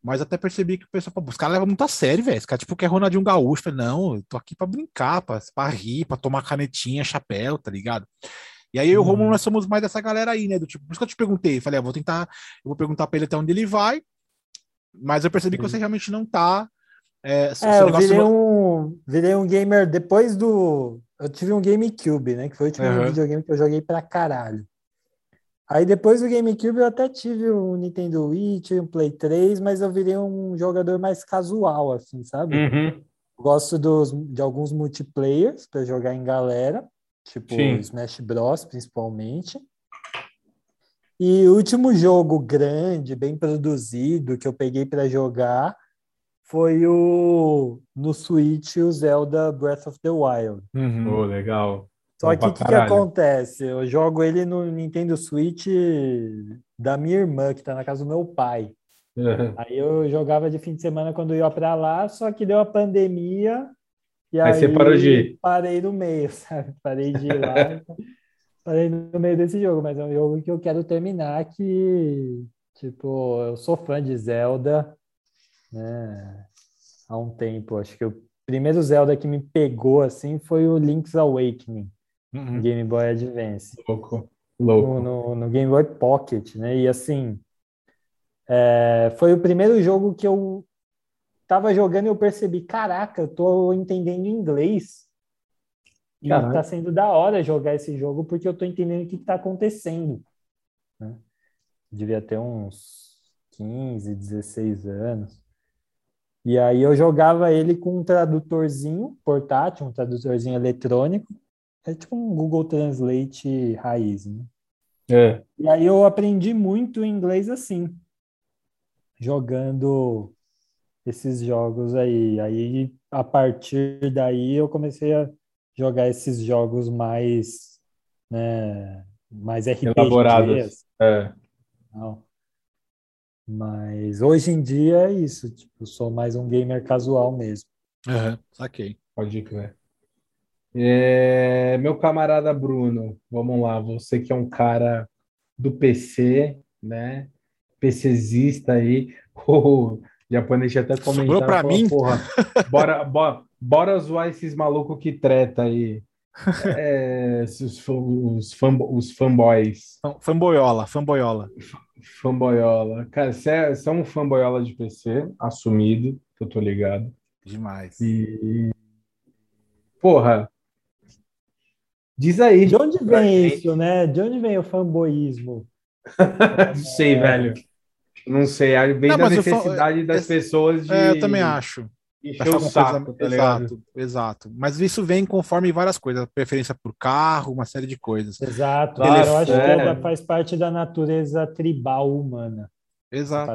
mas até percebi que o pessoal, pô, os caras levam muito a sério, velho. Os caras, tipo, quer Ronaldinho Gaúcho. Falei, não, eu tô aqui pra brincar, pra rir, pra tomar canetinha, chapéu, tá ligado? E aí eu e o Romulo, uhum. nós somos mais dessa galera aí, né? Do tipo, por isso que eu te perguntei. Falei, ah, vou tentar, eu vou perguntar pra ele até onde ele vai. Mas eu percebi Sim. que você realmente não tá. É, é eu virei, um, virei um gamer depois do. Eu tive um GameCube, né? Que foi o último uhum. videogame que eu joguei pra caralho. Aí depois do GameCube eu até tive um Nintendo Wii, um Play 3, mas eu virei um jogador mais casual, assim, sabe? Uhum. Gosto dos, de alguns multiplayers para jogar em galera, tipo Sim. Smash Bros, principalmente. E o último jogo grande, bem produzido, que eu peguei para jogar foi o no Switch o Zelda Breath of the Wild. Uhum. Oh, legal. Só que o que, que, acontece? Eu jogo ele no Nintendo Switch da minha irmã, que está na casa do meu pai. Uhum. Aí eu jogava de fim de semana quando eu ia para lá, só que deu a pandemia e aí, aí você parou de ir. parei no meio, sabe? Parei de ir lá. parei no meio desse jogo, mas é um jogo que eu quero terminar que, tipo, eu sou fã de Zelda, né? Há um tempo, acho que o primeiro Zelda que me pegou assim foi o Link's Awakening uhum. Game Boy Advance. Louco. Louco. No, no, no Game Boy Pocket, né? E assim, é, foi o primeiro jogo que eu tava jogando e eu percebi, caraca, eu tô entendendo inglês. E Caraca. tá sendo da hora jogar esse jogo porque eu tô entendendo o que, que tá acontecendo. Né? Devia ter uns 15, 16 anos. E aí eu jogava ele com um tradutorzinho portátil, um tradutorzinho eletrônico, é tipo um Google Translate raiz, né? É. E aí eu aprendi muito inglês assim, jogando esses jogos aí. Aí a partir daí eu comecei a jogar esses jogos mais, né, mais RPGs. Elaborados. É. Não. Mas hoje em dia é isso, tipo, sou mais um gamer casual mesmo. Uhum, saquei. Pode crer. É, meu camarada Bruno, vamos lá, você que é um cara do PC, né? PCzista aí, japonês até comentou para mim, porra, bora, bora, bora zoar esses malucos que treta aí. É, os, os, fan, os fanboys. Fanboyola, fanboyola. Fanboyola. Cara, você é, é um fanboyola de PC, assumido, que eu tô ligado. Demais. E. Porra, Diz aí. De onde vem isso, né? De onde vem o fanboísmo? Não sei, é... velho. Não sei. Vem não, da necessidade das pessoas de. É, eu também acho. Encher o saco, coisa... tá exato, exato. Mas isso vem conforme várias coisas, preferência por carro, uma série de coisas. Exato, claro, eu acho que é. faz parte da natureza tribal humana. Exato.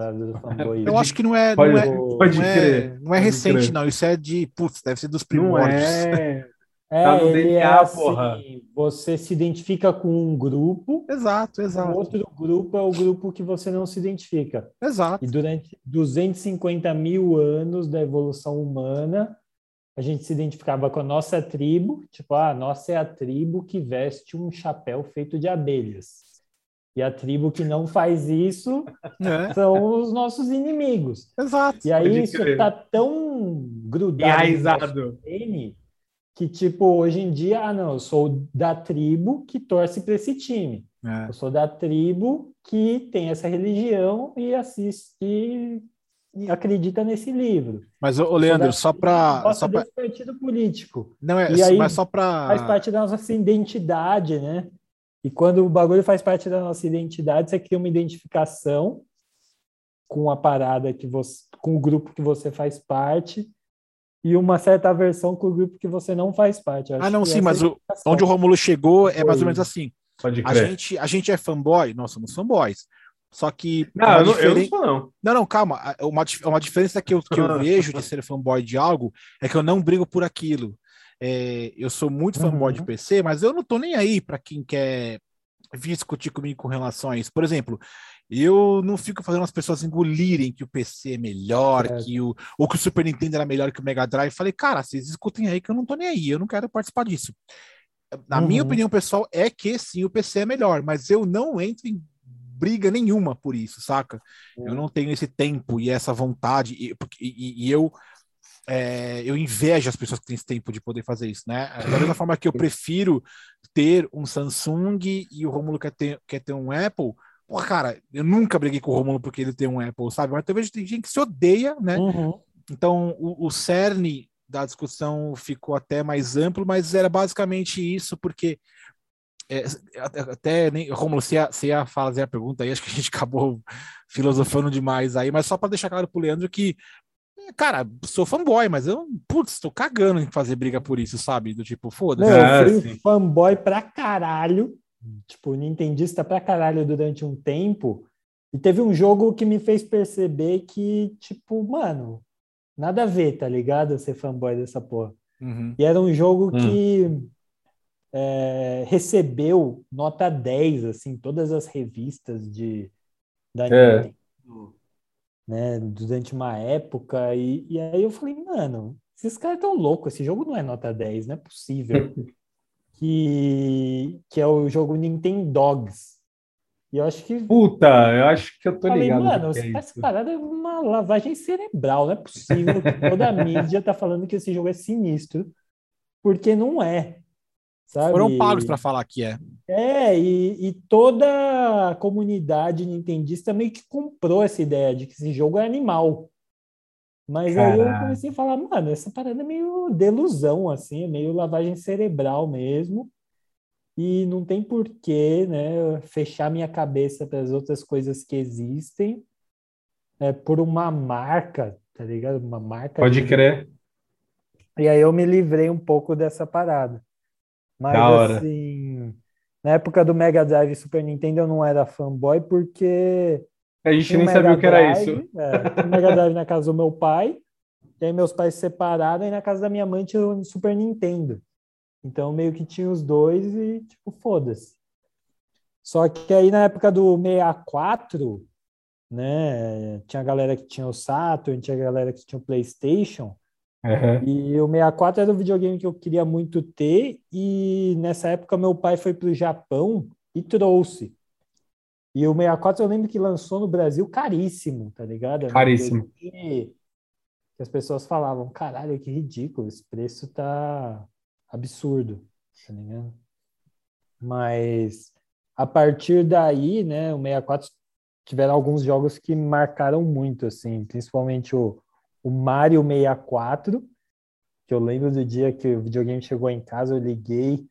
Eu acho que não é, pode, não é, pode não é, não é recente, crer. não. Isso é de, putz, deve ser dos primórdios. Não é. É, tá no DNA, é assim, porra. Você se identifica com um grupo. Exato, exato. O outro grupo é o grupo que você não se identifica. Exato. E durante 250 mil anos da evolução humana, a gente se identificava com a nossa tribo. Tipo, ah, a nossa é a tribo que veste um chapéu feito de abelhas. E a tribo que não faz isso é. são os nossos inimigos. Exato. E aí isso tá tão grudado Enraizado. Que, tipo, hoje em dia, ah, não, eu sou da tribo que torce para esse time. É. Eu sou da tribo que tem essa religião e assiste e, acredita nesse livro. Mas, ô, Leandro, só para. Só para partido político. Não é, e aí, mas só para. Faz parte da nossa identidade, né? E quando o bagulho faz parte da nossa identidade, você cria uma identificação com a parada que você, com o grupo que você faz parte e uma certa aversão com o grupo que você não faz parte. ah, não, sim, mas o, onde o Romulo chegou é mais ou menos assim. Pode crer. A gente, a gente é fanboy, nós somos fanboys. Só que. Não, eu não, eu não sou, não. Não, não, calma. Uma, uma diferença que eu, que eu vejo de ser fanboy de algo é que eu não brigo por aquilo. É, eu sou muito fanboy uhum. de PC, mas eu não tô nem aí para quem quer vir discutir comigo com relação a isso. Por exemplo, eu não fico fazendo as pessoas engolirem que o PC é melhor, é. que o, ou que o Super Nintendo era melhor que o Mega Drive. Falei, cara, vocês escutem aí que eu não tô nem aí, eu não quero participar disso. Na uhum. minha opinião pessoal, é que sim, o PC é melhor, mas eu não entro em briga nenhuma por isso, saca? Uhum. Eu não tenho esse tempo e essa vontade, e, e, e eu é, eu invejo as pessoas que têm esse tempo de poder fazer isso, né? Da mesma forma que eu prefiro ter um Samsung e o Romulo quer ter, quer ter um Apple, pô, cara, eu nunca briguei com o Romulo porque ele tem um Apple, sabe? Mas talvez tem gente que se odeia, né? Uhum. Então, o, o cerne da discussão ficou até mais amplo, mas era basicamente isso, porque é, até nem Romulo, se ia, se ia fazer a pergunta aí, acho que a gente acabou filosofando demais aí, mas só para deixar claro para o Leandro que Cara, sou fanboy, mas eu, putz, tô cagando em fazer briga por isso, sabe? Do tipo, foda-se. Eu é, fui fanboy pra caralho, tipo, nintendista pra caralho durante um tempo. E teve um jogo que me fez perceber que, tipo, mano, nada a ver, tá ligado? Ser fanboy dessa porra. Uhum. E era um jogo uhum. que é, recebeu nota 10, assim, todas as revistas de, da é. Nintendo né, durante uma época, e, e aí eu falei, mano, esses caras tão loucos, esse jogo não é nota 10, não é possível. que, que é o jogo Nintendo Dogs. E eu acho que. Puta, eu acho que eu tô falei, ligado. Mano, é essa parada é uma lavagem cerebral, não é possível que toda a mídia tá falando que esse jogo é sinistro, porque não é. Sabe? Foram pagos para falar que é. É, e, e, toda a comunidade nintendista meio que comprou essa ideia de que esse jogo é animal. Mas aí eu comecei a falar, mano, essa parada é meio delusão, assim, é meio lavagem cerebral mesmo. E não tem porquê, né, fechar minha cabeça para as outras coisas que existem é, por uma marca, tá ligado? Uma marca. Pode de... crer. E aí eu me livrei um pouco dessa parada. Mas da hora. assim, na época do Mega Drive e Super Nintendo eu não era fanboy porque. A gente nem sabia o que era isso. É, Mega Drive na casa do meu pai, e aí meus pais se separaram, e na casa da minha mãe tinha o Super Nintendo. Então meio que tinha os dois e, tipo, foda-se. Só que aí na época do 64, né, tinha galera que tinha o Saturn, tinha galera que tinha o PlayStation. Uhum. E o 64 era o videogame que eu queria muito ter, e nessa época meu pai foi para o Japão e trouxe. E o 64 eu lembro que lançou no Brasil caríssimo, tá ligado? Caríssimo. Que, as pessoas falavam, caralho, que ridículo, esse preço tá absurdo, tá ligado? Mas a partir daí, né, o 64 tiveram alguns jogos que marcaram muito, assim, principalmente o o Mario 64, que eu lembro do dia que o videogame chegou em casa, eu liguei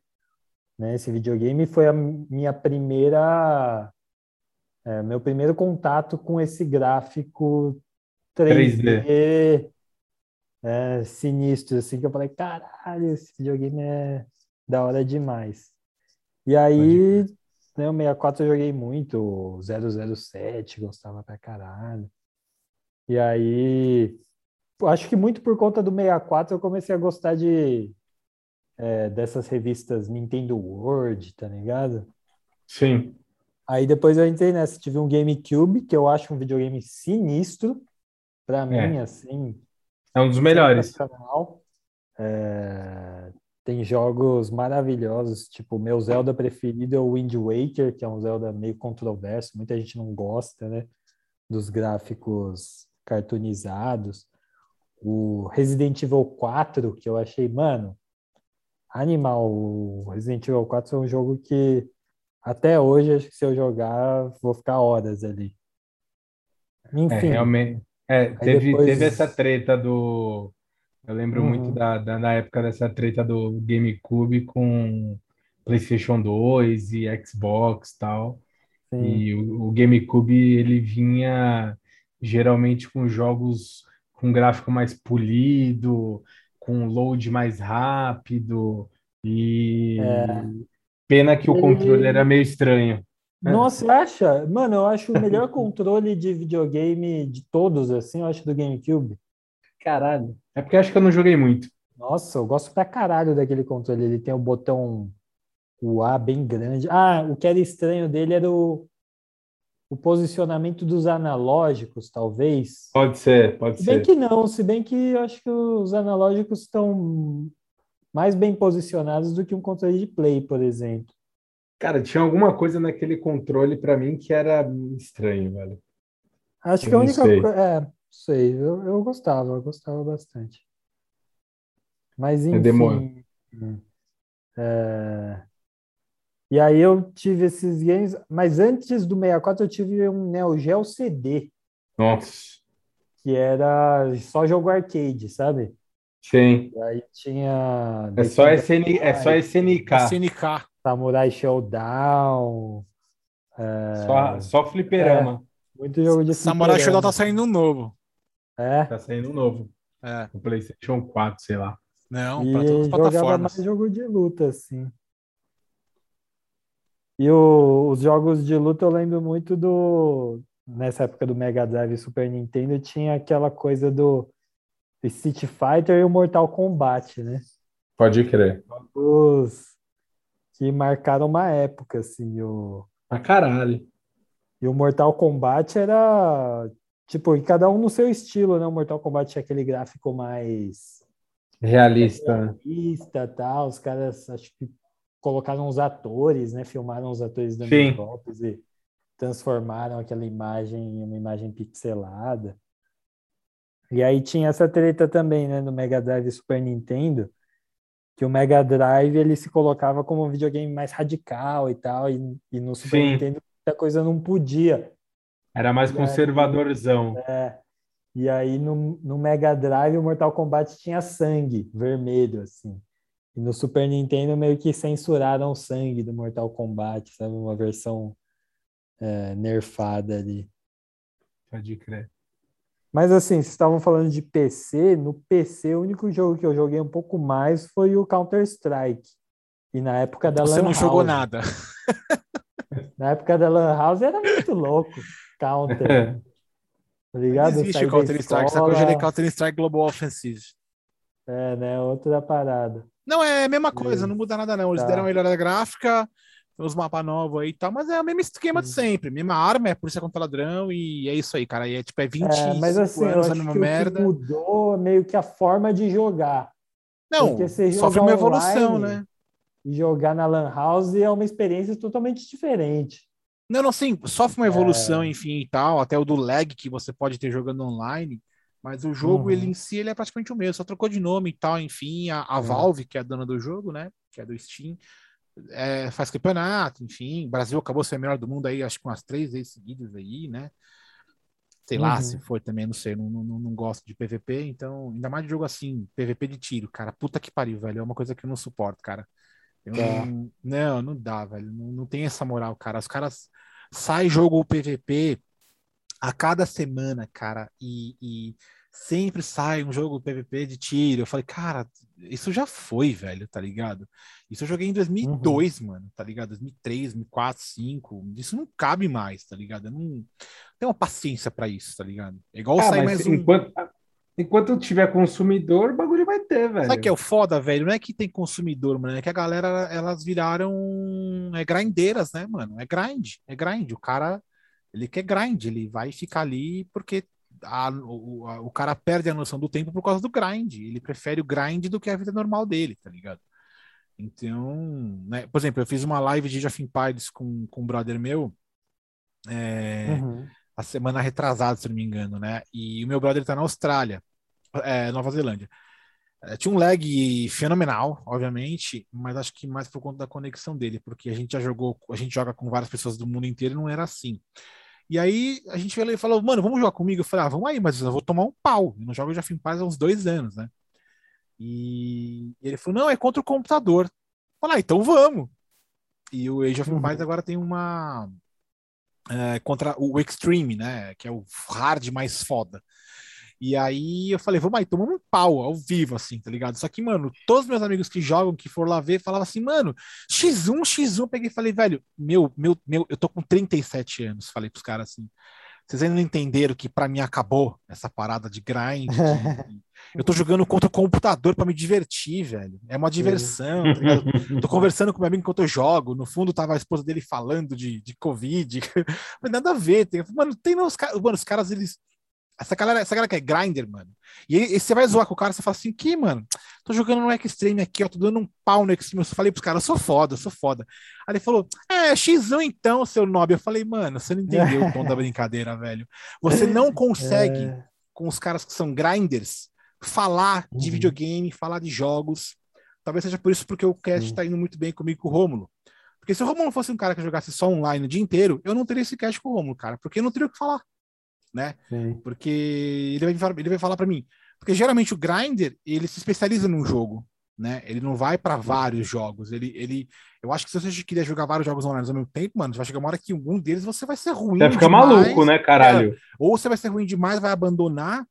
né, esse videogame foi a minha primeira é, meu primeiro contato com esse gráfico 3D, 3D. É, sinistro, assim, que eu falei, caralho, esse videogame é da hora demais. E aí, né, o 64 eu joguei muito, 007, gostava pra caralho. E aí, acho que muito por conta do 64 eu comecei a gostar de é, dessas revistas Nintendo World, tá ligado? Sim. Aí depois eu entrei nessa, tive um GameCube, que eu acho um videogame sinistro, para mim, é. assim. É um dos melhores. É, tem jogos maravilhosos, tipo, o meu Zelda preferido é o Wind Waker, que é um Zelda meio controverso, muita gente não gosta, né, dos gráficos cartoonizados. O Resident Evil 4, que eu achei, mano, animal. O Resident Evil 4 é um jogo que até hoje, acho que se eu jogar, vou ficar horas ali. Enfim. É, realmente. É, teve, depois... teve essa treta do. Eu lembro uhum. muito da, da, da, época dessa treta do GameCube com PlayStation 2 e Xbox tal. Sim. E o, o GameCube ele vinha geralmente com jogos com gráfico mais polido, com load mais rápido e é. Pena que o controle era meio estranho. Nossa, acha? Mano, eu acho o melhor controle de videogame de todos, assim, eu acho do GameCube. Caralho. É porque acho que eu não joguei muito. Nossa, eu gosto pra caralho daquele controle. Ele tem o botão o A bem grande. Ah, o que era estranho dele era o, o posicionamento dos analógicos, talvez. Pode ser, pode se bem ser. que não, se bem que eu acho que os analógicos estão mais bem posicionados do que um controle de play, por exemplo. Cara, tinha alguma coisa naquele controle para mim que era estranho, velho. Acho eu que a única coisa. É, sei, eu, eu gostava, eu gostava bastante. Mas enfim. É... E aí eu tive esses games, mas antes do 64 eu tive um Neo Geo CD. Nossa. Que era só jogo arcade, sabe? Sim. E aí tinha. É só, SN, é só SNK. SNK. Samurai Showdown. É... Só, só fliperama. É, muito jogo de Samurai Showdown tá saindo um novo. É. Tá saindo um novo. É. O PlayStation 4, sei lá. Não, para todas as plataformas. mais jogo de luta, assim. E o, os jogos de luta eu lembro muito do. Nessa época do Mega Drive e Super Nintendo, tinha aquela coisa do Street Fighter e o Mortal Kombat, né? Pode crer. Jogos que marcaram uma época, assim. O... Pra caralho. E o Mortal Kombat era. Tipo, cada um no seu estilo, né? O Mortal Kombat tinha aquele gráfico mais. Realista. Realista tal. Os caras, acho que colocaram os atores, né? Filmaram os atores dando golpes e transformaram aquela imagem em uma imagem pixelada. E aí tinha essa treta também, né, no Mega Drive e Super Nintendo, que o Mega Drive ele se colocava como um videogame mais radical e tal, e, e no Super Sim. Nintendo muita coisa não podia. Era mais E conservadorzão. É, e aí no, no Mega Drive o Mortal Kombat tinha sangue vermelho, assim. E no Super Nintendo meio que censuraram o sangue do Mortal Kombat, sabe? Uma versão é, nerfada ali. Pode crer. Mas assim, vocês estavam falando de PC, no PC o único jogo que eu joguei um pouco mais foi o Counter-Strike. E na época da Você Lan não jogou nada. Na época da Lan House era muito louco. Counter. Tá ligado? Não existe Counter-Strike, só que eu escola, gerei Counter-Strike Global Offensive. É, né? Outra parada. Não, é a mesma coisa, não muda nada não. Eles Tá. deram uma melhorada gráfica, uns mapas novos aí e tal, mas é o mesmo esquema de sempre. Mesma arma, é polícia contra ladrão e é isso aí, cara. E é tipo, é 20 É, mas assim, eu anos acho que merda. o que mudou é meio que a forma de jogar. Não, sofre uma evolução, online- né? E jogar na Lan House é uma experiência totalmente diferente. Não, não, sim, sofre uma É. evolução, enfim, e tal, até o do lag que você pode ter jogando online, mas o jogo, Uhum. ele em si, ele é praticamente o mesmo, só trocou de nome e tal, enfim, a, a Uhum. Valve, que é a dona do jogo, né, que é do Steam, é, faz campeonato, enfim, o Brasil acabou sendo o melhor do mundo aí, acho que umas três vezes seguidas aí, né, sei lá Uhum. se foi também, não sei, não, não, não gosto de PVP, então, ainda mais de jogo assim, PVP de tiro, cara, puta que pariu, velho, é uma coisa que eu não suporto, cara. Eu Tá. não, não, não dá, velho. Não, não tem essa moral, cara. Os caras saem jogo PVP a cada semana, cara, e, e sempre sai um jogo PVP de tiro. Eu falei, cara, isso já foi, velho, tá ligado? Isso eu joguei em 2002, mano, tá ligado? 2003, 2004, 2005. Isso não cabe mais, tá ligado? Eu não tenho uma paciência pra isso, tá ligado? É igual Ah, sair mais um. enquanto, enquanto tiver consumidor, o bagulho vai ter, velho. Sabe que é o foda, velho? Não é que tem consumidor, mano. É que a galera, elas viraram é grindeiras, né, mano? É grind, é grind. O cara, ele quer grind, ele vai ficar ali porque a- o, o cara perde a noção do tempo por causa do grind. Ele prefere o grind do que a vida normal dele, tá ligado? Então, né, por exemplo, eu fiz uma live de Age of Empires com, com um brother meu é, uhum. a semana retrasada, se não me engano, né? E o meu brother tá na Austrália, é, Nova Zelândia. É, tinha um lag fenomenal, obviamente, mas acho que mais por conta da conexão dele, porque a gente já jogou, a gente joga com várias pessoas do mundo inteiro e não era assim. E aí a gente veio e falou, mano, vamos jogar comigo? Eu falei, ah, vamos aí, mas eu vou tomar um pau. Eu não jogo of Empires há uns dois anos, né? E ele falou: não, é contra o computador. Falei, ah, então vamos. E o Age of uhum. Empires uhum. agora tem uma. É, contra o Extreme, né? Que é o hard mais foda. E aí eu falei, vamos aí, tomamos um pau ao vivo, assim, tá ligado? Só que, mano, todos meus amigos que jogam, que foram lá ver, falavam assim, mano, X1, X1, peguei e falei, velho, meu, meu, meu, eu tô com 37 anos, falei pros caras assim. Vocês ainda não entenderam que para mim acabou essa parada de grind. De... eu tô jogando contra o computador para me divertir, velho. É uma diversão, tá Tô conversando com meu amigo enquanto eu jogo. No fundo, tava a esposa dele falando de, de Covid. Mas nada a ver. Tem... Mano, tem não, os, mano, os caras, eles essa galera, essa galera que é grinder, mano. E, aí, você vai zoar com o cara, você fala assim, que, mano, tô jogando no Extreme aqui, ó, tô dando um pau no Extreme. Eu falei pros caras, eu sou foda, eu sou foda. Aí ele falou, é, X1 então, seu nobre. Eu falei, mano, você não entendeu o tom da brincadeira, velho. Você não consegue, é... com os caras que são grinders, falar de uhum. videogame, falar de jogos. Talvez seja por isso porque o cast uhum. tá indo muito bem comigo com o Rômulo. Porque se o Rômulo fosse um cara que jogasse só online o dia inteiro, eu não teria esse cast com o Rômulo, cara, porque eu não teria o que falar né? Sim. Porque ele vai, ele vai falar para mim. Porque geralmente o grinder, ele se especializa num jogo, né? Ele não vai para vários jogos. Ele, ele, eu acho que se você quiser jogar vários jogos online ao mesmo tempo, mano, vai chegar uma hora que um deles você vai ser ruim. Vai ficar demais, maluco, né, caralho? É, ou você vai ser ruim demais, vai abandonar,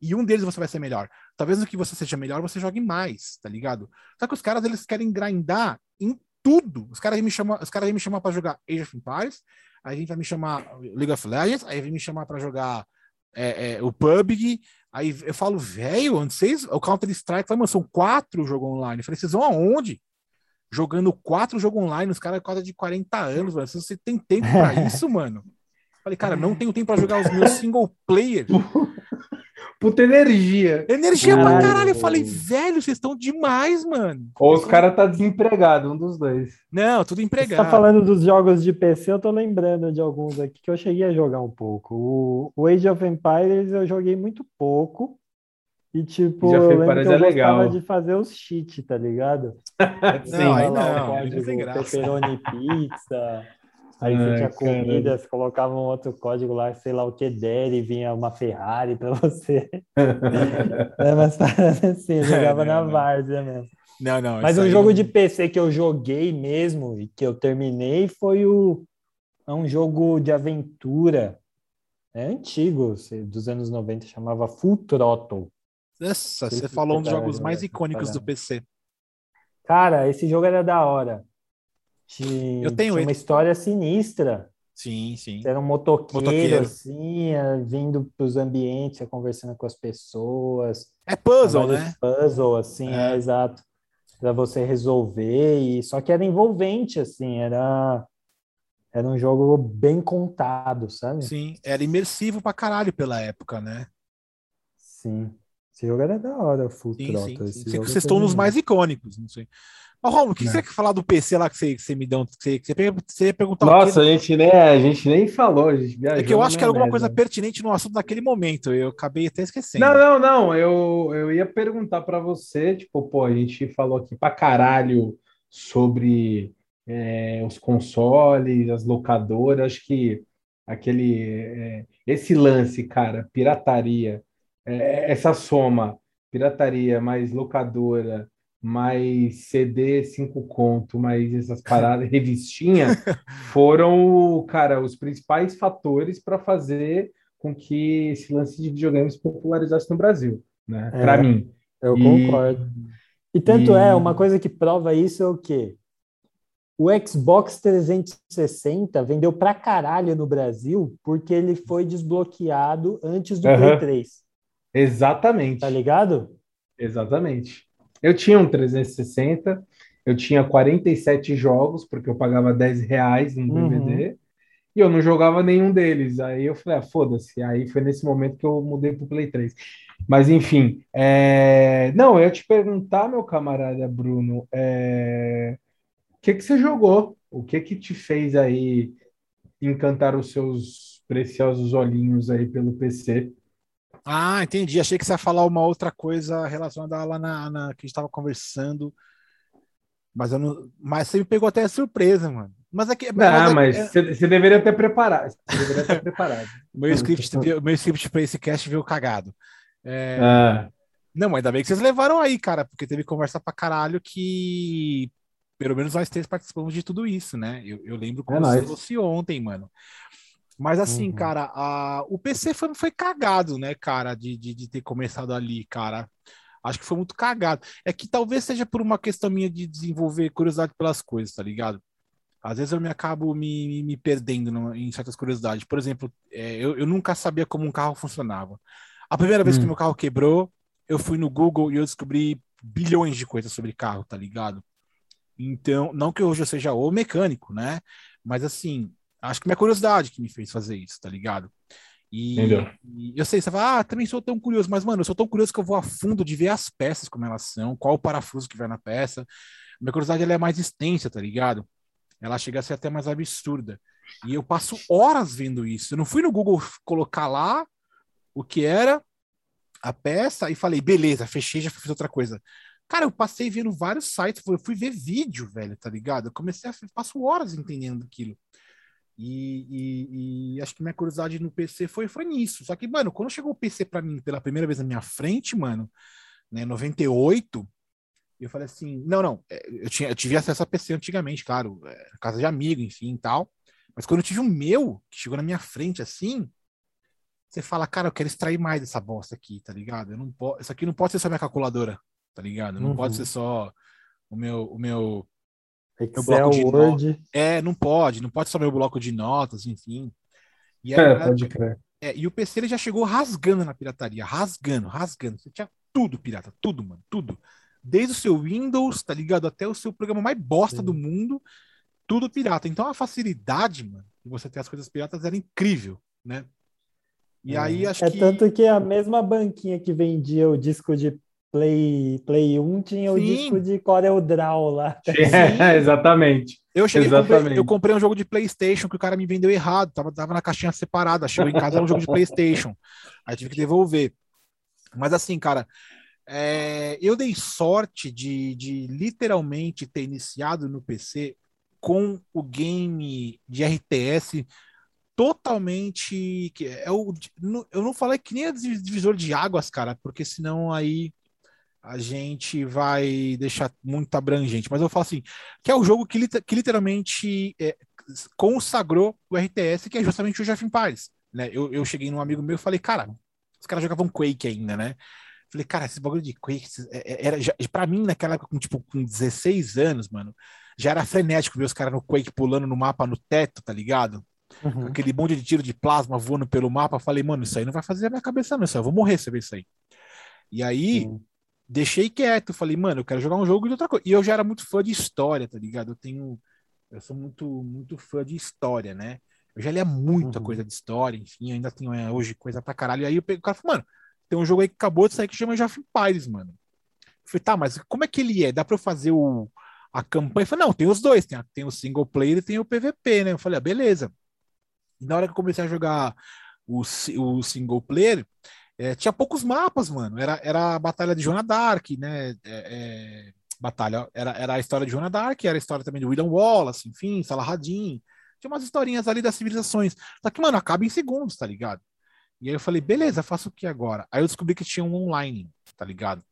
e um deles você vai ser melhor. Talvez no que você seja melhor, você jogue mais, tá ligado? Só que os caras, eles querem grindar em tudo. Os caras me chamam, os caras me chamam para jogar Age of Empires, aí a gente vai me chamar League of Legends, aí vai me chamar para jogar é, é, o PUBG. Aí eu falo, velho, onde vocês. O Counter-Strike, mano, são quatro jogos online. Eu falei, vocês vão aonde? Jogando quatro jogos online, os caras quase de 40 anos, mano. Você tem tempo para isso, mano? Falei, cara, não tenho tempo para jogar os meus single player. Puta energia. Energia caralho. pra caralho. Eu falei, velho, vocês estão demais, mano. Ou os caras tá desempregado, um dos dois. Não, tudo empregado. Você tá falando dos jogos de PC, eu tô lembrando de alguns aqui que eu cheguei a jogar um pouco. O, o Age of Empires eu joguei muito pouco. E tipo, eu lembro que eu é legal. de fazer os cheats, tá ligado? Sim, não, aí não, código, pepperoni pizza. Aí você tinha comida, você colocava um outro código lá, sei lá o que der, e vinha uma Ferrari para você. é, mas assim, eu jogava na várzea mesmo. Não, não. Mas um jogo de PC que eu joguei mesmo e que eu terminei foi o é um jogo de aventura. É antigo, dos anos 90, chamava Full Throttle. Nossa, você falou um dos jogos mais icônicos do PC. Cara, esse jogo era da hora. Tinha, eu tenho tinha uma história sinistra. Sim, sim. Era um motoqueiro, motoqueiro. assim, é, vindo para os ambientes, conversando com as pessoas. É puzzle, né? Puzzle, assim, é, é exato. Para você resolver. E... Só que era envolvente, assim, era... Era um jogo bem contado, sabe? Sim, era imersivo pra caralho pela época, né? Sim. Esse jogo era da hora, o Full sim, Throttle. Sim, sim. Vocês estão nos mais icônicos, não sei. Ô, Romulo, o que, você quer falar do PC lá que você, que você me deu? Que você, que você, ia perguntar Nossa, a gente, nem, a gente nem falou, a gente É que eu acho que era alguma merda. coisa pertinente no assunto naquele momento, eu acabei até esquecendo. Não, não, não, eu, eu ia perguntar para você, tipo, pô, a gente falou aqui pra caralho sobre é, os consoles, as locadoras, acho que aquele, é, esse lance, cara, pirataria, é, essa soma, pirataria mais locadora, mais CD, cinco conto, mais essas paradas, revistinha, foram, cara, os principais fatores para fazer com que esse lance de videogames popularizasse no Brasil, né? É, para mim. Eu e... concordo. E tanto é, e... é, uma coisa que prova isso é o quê? O Xbox 360 vendeu pra caralho no Brasil porque ele foi desbloqueado antes do uhum. Play 3. Exatamente. Tá ligado? Exatamente. Eu tinha um 360, eu tinha 47 jogos, porque eu pagava 10 reais no DVD, uhum. e eu não jogava nenhum deles. Aí eu falei, ah, foda-se. Aí foi nesse momento que eu mudei pro Play 3. Mas enfim, é... não, eu ia te perguntar, meu camarada Bruno, é... o que que você jogou? O que que te fez aí encantar os seus preciosos olhinhos aí pelo PC? Ah, entendi. Achei que você ia falar uma outra coisa relacionada lá na, na que a gente estava conversando. Mas, eu não, mas você me pegou até a surpresa, mano. Mas é que. Não, mas é, você, você deveria ter preparado. Você deveria ter preparado. meu script, meu script para esse cast veio cagado. É... Ah. Não, ainda bem que vocês levaram aí, cara, porque teve conversa pra caralho que pelo menos nós três participamos de tudo isso, né? Eu, eu lembro como é fosse ontem, mano. Mas assim, uhum. cara, a, o PC foi, foi cagado, né, cara, de, de, de, ter começado ali, cara. Acho que foi muito cagado. É que talvez seja por uma questão minha de desenvolver curiosidade pelas coisas, tá ligado? Às vezes eu me acabo me, me perdendo no, em certas curiosidades. Por exemplo, é, eu, eu nunca sabia como um carro funcionava. A primeira vez hum. que meu carro quebrou, eu fui no Google e eu descobri bilhões de coisas sobre carro, tá ligado? Então, não que hoje eu seja o mecânico, né? Mas assim, acho que minha curiosidade que me fez fazer isso, tá ligado? E, e, eu sei, você fala, ah, também sou tão curioso, mas, mano, eu sou tão curioso que eu vou a fundo de ver as peças como elas são, qual o parafuso que vai na peça. Minha curiosidade ela é mais extensa, tá ligado? ela chega a ser até mais absurda. E eu passo horas vendo isso. Eu não fui no Google colocar lá o que era a peça e falei, beleza, fechei, já fiz outra coisa. Cara, eu passei vendo vários sites, eu fui ver vídeo, velho, tá ligado? Eu comecei a passo horas entendendo aquilo. E, e, e, acho que minha curiosidade no PC foi, foi nisso. Só que, mano, quando chegou o PC para mim pela primeira vez na minha frente, mano, né, 98, e eu falei assim, não, não, é, eu, tinha, eu tive acesso a PC antigamente, claro, é, casa de amigo, enfim, tal. Mas quando eu tive um meu, que chegou na minha frente assim, você fala, cara, eu quero extrair mais dessa bosta aqui, tá ligado? Eu não posso, isso aqui não pode ser só minha calculadora, tá ligado? Não uhum. pode ser só o meu, o meu, Excel, Word. É, não pode, não pode só meu bloco de notas, enfim. E aí, é, pode crer. É, e o PC ele já chegou rasgando na pirataria, rasgando, rasgando. Você tinha tudo pirata, tudo, mano, tudo desde o seu Windows, tá ligado? Até o seu programa mais bosta Sim. do mundo, tudo pirata. Então a facilidade, mano, de você ter as coisas piratas era incrível, né? E é. aí acho é que. É tanto que a mesma banquinha que vendia o disco de Play, Play 1 tinha Sim. o disco de Corel Draw lá. É, exatamente. Eu cheguei, exatamente. Comprei, eu comprei um jogo de PlayStation que o cara me vendeu errado, tava, tava na caixinha separada, chegou em casa era um jogo de PlayStation. Aí tive que devolver. Mas assim, cara, é, eu dei sorte de, de literalmente ter iniciado no PC com o game de RTS totalmente. É o, eu não falei que nem é divisor de águas, cara, porque senão aí a gente vai deixar muito abrangente. Mas eu falo assim, que é o jogo que, que literalmente é, consagrou o RTS, que é justamente o Jeff Empires. Né? Eu, eu cheguei num amigo meu e falei, cara, os caras jogavam Quake ainda, né? Falei, cara, esse bagulho de Quake, é, é, era, já, pra mim, naquela época, com, tipo, com 16 anos, mano, já era frenético ver os caras no Quake pulando no mapa no teto, tá ligado? Uhum. Aquele monte de tiro de plasma voando pelo mapa. Falei, mano, isso aí não vai fazer a minha cabeça, não. Isso aí, eu vou morrer se ver isso aí. E aí. Deixei quieto. Falei, mano, eu quero jogar um jogo de outra coisa. E eu já era muito fã de história, tá ligado? Eu tenho. Eu sou muito, muito fã de história, né? Eu já lia muita uhum. coisa de história, enfim, ainda tenho é, hoje coisa pra caralho. E aí eu pego o cara falei, mano, tem um jogo aí que acabou de sair que chama Jafin Pires, mano. Eu falei, tá, mas como é que ele é? Dá pra eu fazer o, a campanha? Eu falei, não, tem os dois, tem, a, tem o single player e tem o PVP, né? Eu falei, ah, beleza. E na hora que eu comecei a jogar o, o single player, é, tinha poucos mapas, mano. Era, era a Batalha de Joana Dark, né? É, é, batalha, era, era a história de Joana Dark, era a história também de William Wallace, enfim, Saladin. Tinha umas historinhas ali das civilizações. Só que, mano, acaba em segundos, tá ligado? E aí eu falei, beleza, faço o que agora? Aí eu descobri que tinha um online, tá ligado?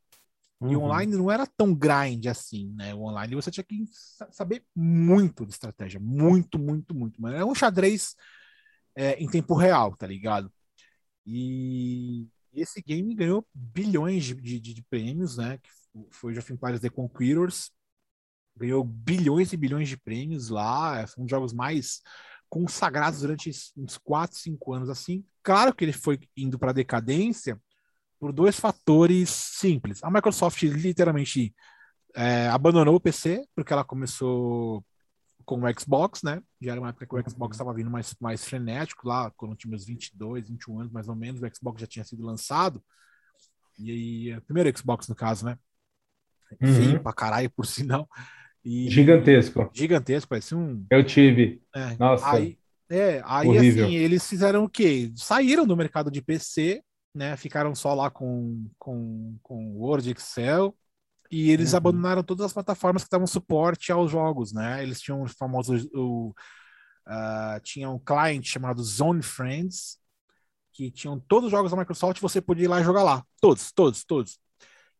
Uhum. E o online não era tão grind assim, né? O online você tinha que saber muito de estratégia. Muito, muito, muito. Mas é um xadrez é, em tempo real, tá ligado? E esse game ganhou bilhões de, de, de prêmios, né? Que foi o Jeff Empires The Conquerors. Ganhou bilhões e bilhões de prêmios lá. Foi um dos jogos mais consagrados durante uns 4, 5 anos assim. Claro que ele foi indo para decadência por dois fatores simples. A Microsoft literalmente é, abandonou o PC porque ela começou com o Xbox, né? Já era uma época que o Xbox estava vindo mais, mais frenético lá, quando eu tinha meus 22, 21 anos mais ou menos, o Xbox já tinha sido lançado. E aí, o primeiro Xbox no caso, né? Uhum. pra caralho, por sinal. E- Gigantesco. Gigantesco, parecia um. Eu tive. é. Nossa. Aí, é, aí Horrível. assim, eles fizeram o quê? Saíram do mercado de PC, né? Ficaram só lá com, com, com Word, Excel, e eles Uhum. abandonaram todas as plataformas que davam suporte aos jogos, né? Eles tinham os famosos. O, ah, tinha um cliente chamado Zone Friends, que tinham todos os jogos da Microsoft, você podia ir lá jogar lá. Todos, todos, todos.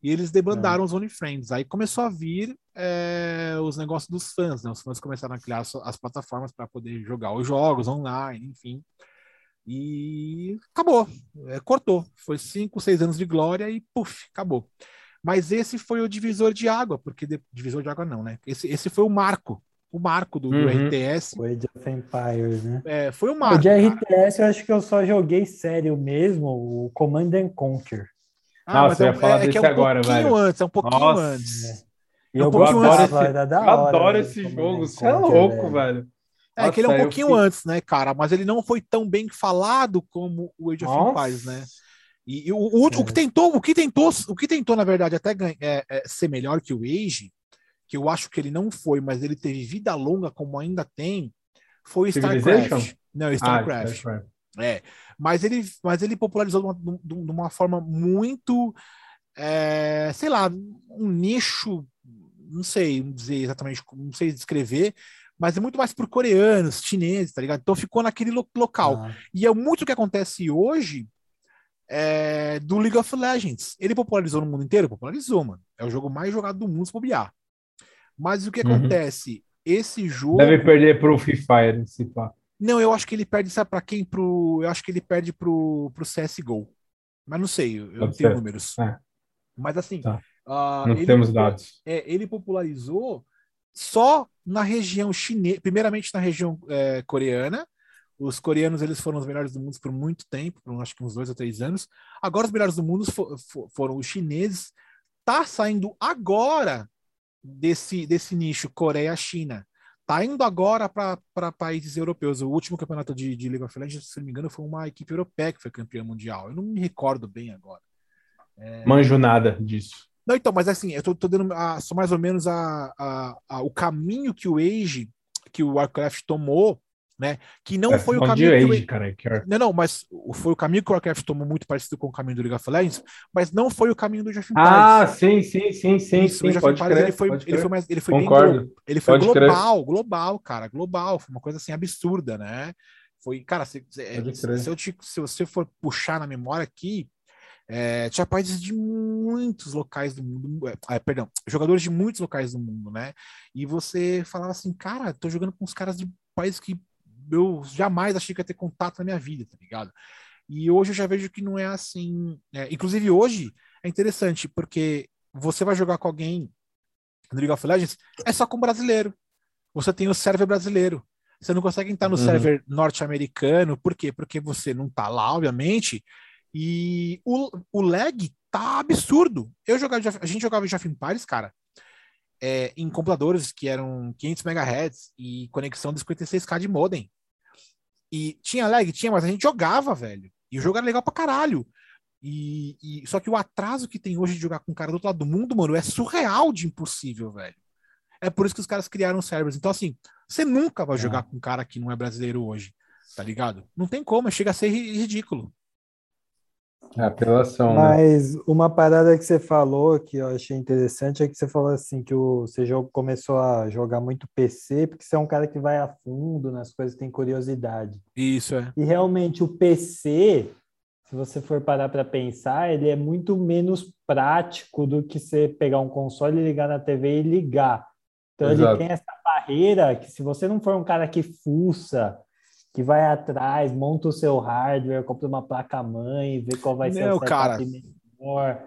E eles debandaram os Zone Friends. Aí começou a vir é, os negócios dos fãs, né? Os fãs começaram a criar as, as plataformas para poder jogar os jogos online, enfim. E acabou, É, cortou. Foi cinco, seis anos de glória e puf, acabou. Mas esse foi o divisor de água, porque de- divisor de água não, né? Esse, esse foi o marco, o marco do, do Uhum. RTS. O Age of Empires, né? É, foi o O marco. de cara. RTS eu acho que eu só joguei sério mesmo, o Command and Conquer. Ah, Nossa, mas eu é, ia falar é, é que é um desse agora, pouquinho velho. antes, é um pouquinho Nossa, antes. E É um eu pouquinho gostava, antes. era da Eu adoro né, esse jogo. Você é louco, velho. É que ele é um pouquinho fiquei- antes, né, cara? Mas ele não foi tão bem falado como o Age of Nossa. Empires, né? E, e o, o, o que É. tentou, o que tentou, o que tentou, na verdade, até ganha- é, é, ser melhor que o Age, que eu acho que ele não foi, mas ele teve vida longa como ainda tem, foi? StarCraft. Não, Ah, StarCraft. StarCraft. É, mas ele, mas ele popularizou de uma, de uma forma muito, é, sei lá, um nicho, não sei dizer exatamente, não sei descrever, mas é muito mais por coreanos, chineses, tá ligado? Então ficou naquele lo- local. Ah, E é muito o que acontece hoje é, do League of Legends. Ele popularizou no mundo inteiro? Popularizou, mano. É o jogo mais jogado do mundo se bobear. Mas o que Uhum. acontece? Esse jogo. Deve perder pro Free Fire, se pá. Não, eu acho que ele perde, sabe pra quem? Pro, eu acho que ele perde pro, pro CSGO. Mas não sei, eu eu não Pode tenho ser. números. É. Mas assim, Tá. ah, Não ele, temos dados. é, ele popularizou só na região chinesa, primeiramente na região é, coreana. Os coreanos eles foram os melhores do mundo por muito tempo, por acho que uns dois ou três anos. Agora os melhores do mundo fo- fo- foram os chineses. Tá saindo agora desse, desse nicho Coreia-China. Tá indo agora para países europeus. O último campeonato de, de League of Legends, se não me engano, foi uma equipe europeia que foi campeã mundial. Eu não me recordo bem agora. Manjo nada disso. Não, então, mas assim, eu tô, tô dando a- só mais ou menos a, a- a- o caminho que o Age, que o Warcraft tomou, né? Que não É, foi o caminho que Age, Age- cara. que é- Não, não, mas foi o caminho que o Warcraft tomou muito parecido com o caminho do League of Legends, mas não foi o caminho do Jeff Ah, sim, sim, sim, sim, Isso, o sim. Pode crer, ele foi, pode ele crer. foi mais, ele foi bem Concordo. glo- ele foi Pode crer. global, global, cara, global, foi uma coisa assim absurda, né? Foi, cara, se, se- crer. se eu te- se você for puxar na memória aqui, é, tinha países de muitos locais do mundo, é, ah, perdão, jogadores de muitos locais do mundo, né? E você falava assim, cara, tô jogando com os caras de países que eu jamais achei que ia ter contato na minha vida, tá ligado? E hoje eu já vejo que não é assim. é, inclusive hoje é interessante, porque você vai jogar com alguém no League of Legends, é só com brasileiro. Você tem o server brasileiro. Você não consegue entrar no Uhum. server norte-americano, por quê? Porque você não tá lá, obviamente, e o, o lag tá absurdo. Eu jogava, a gente jogava of Empires, cara, é, em computadores que eram 500 MHz e conexão de 56k de modem. E tinha lag? Tinha, mas a gente jogava, velho. E o jogo era legal pra caralho. E, e- só que o atraso que tem hoje de jogar com um cara do outro lado do mundo, mano, é surreal de impossível, velho. É por isso que os caras criaram servers. Então, assim, você nunca vai jogar com um cara que não é brasileiro hoje, tá ligado? Não tem como, chega a ser ri- ridículo. É apelação, né? Mas uma parada que você falou que eu achei interessante é que você falou assim que o, você começou a jogar muito PC porque você é um cara que vai a fundo nas coisas, tem curiosidade. Isso é. E realmente o PC, se você for parar para pensar, ele é muito menos prático do que você pegar um console, ligar na TV e ligar. Então Exato. ele tem essa barreira que se você não for um cara que fuça, que vai atrás, monta o seu hardware, compra uma placa-mãe, vê qual vai ser Não, o setup cara. melhor,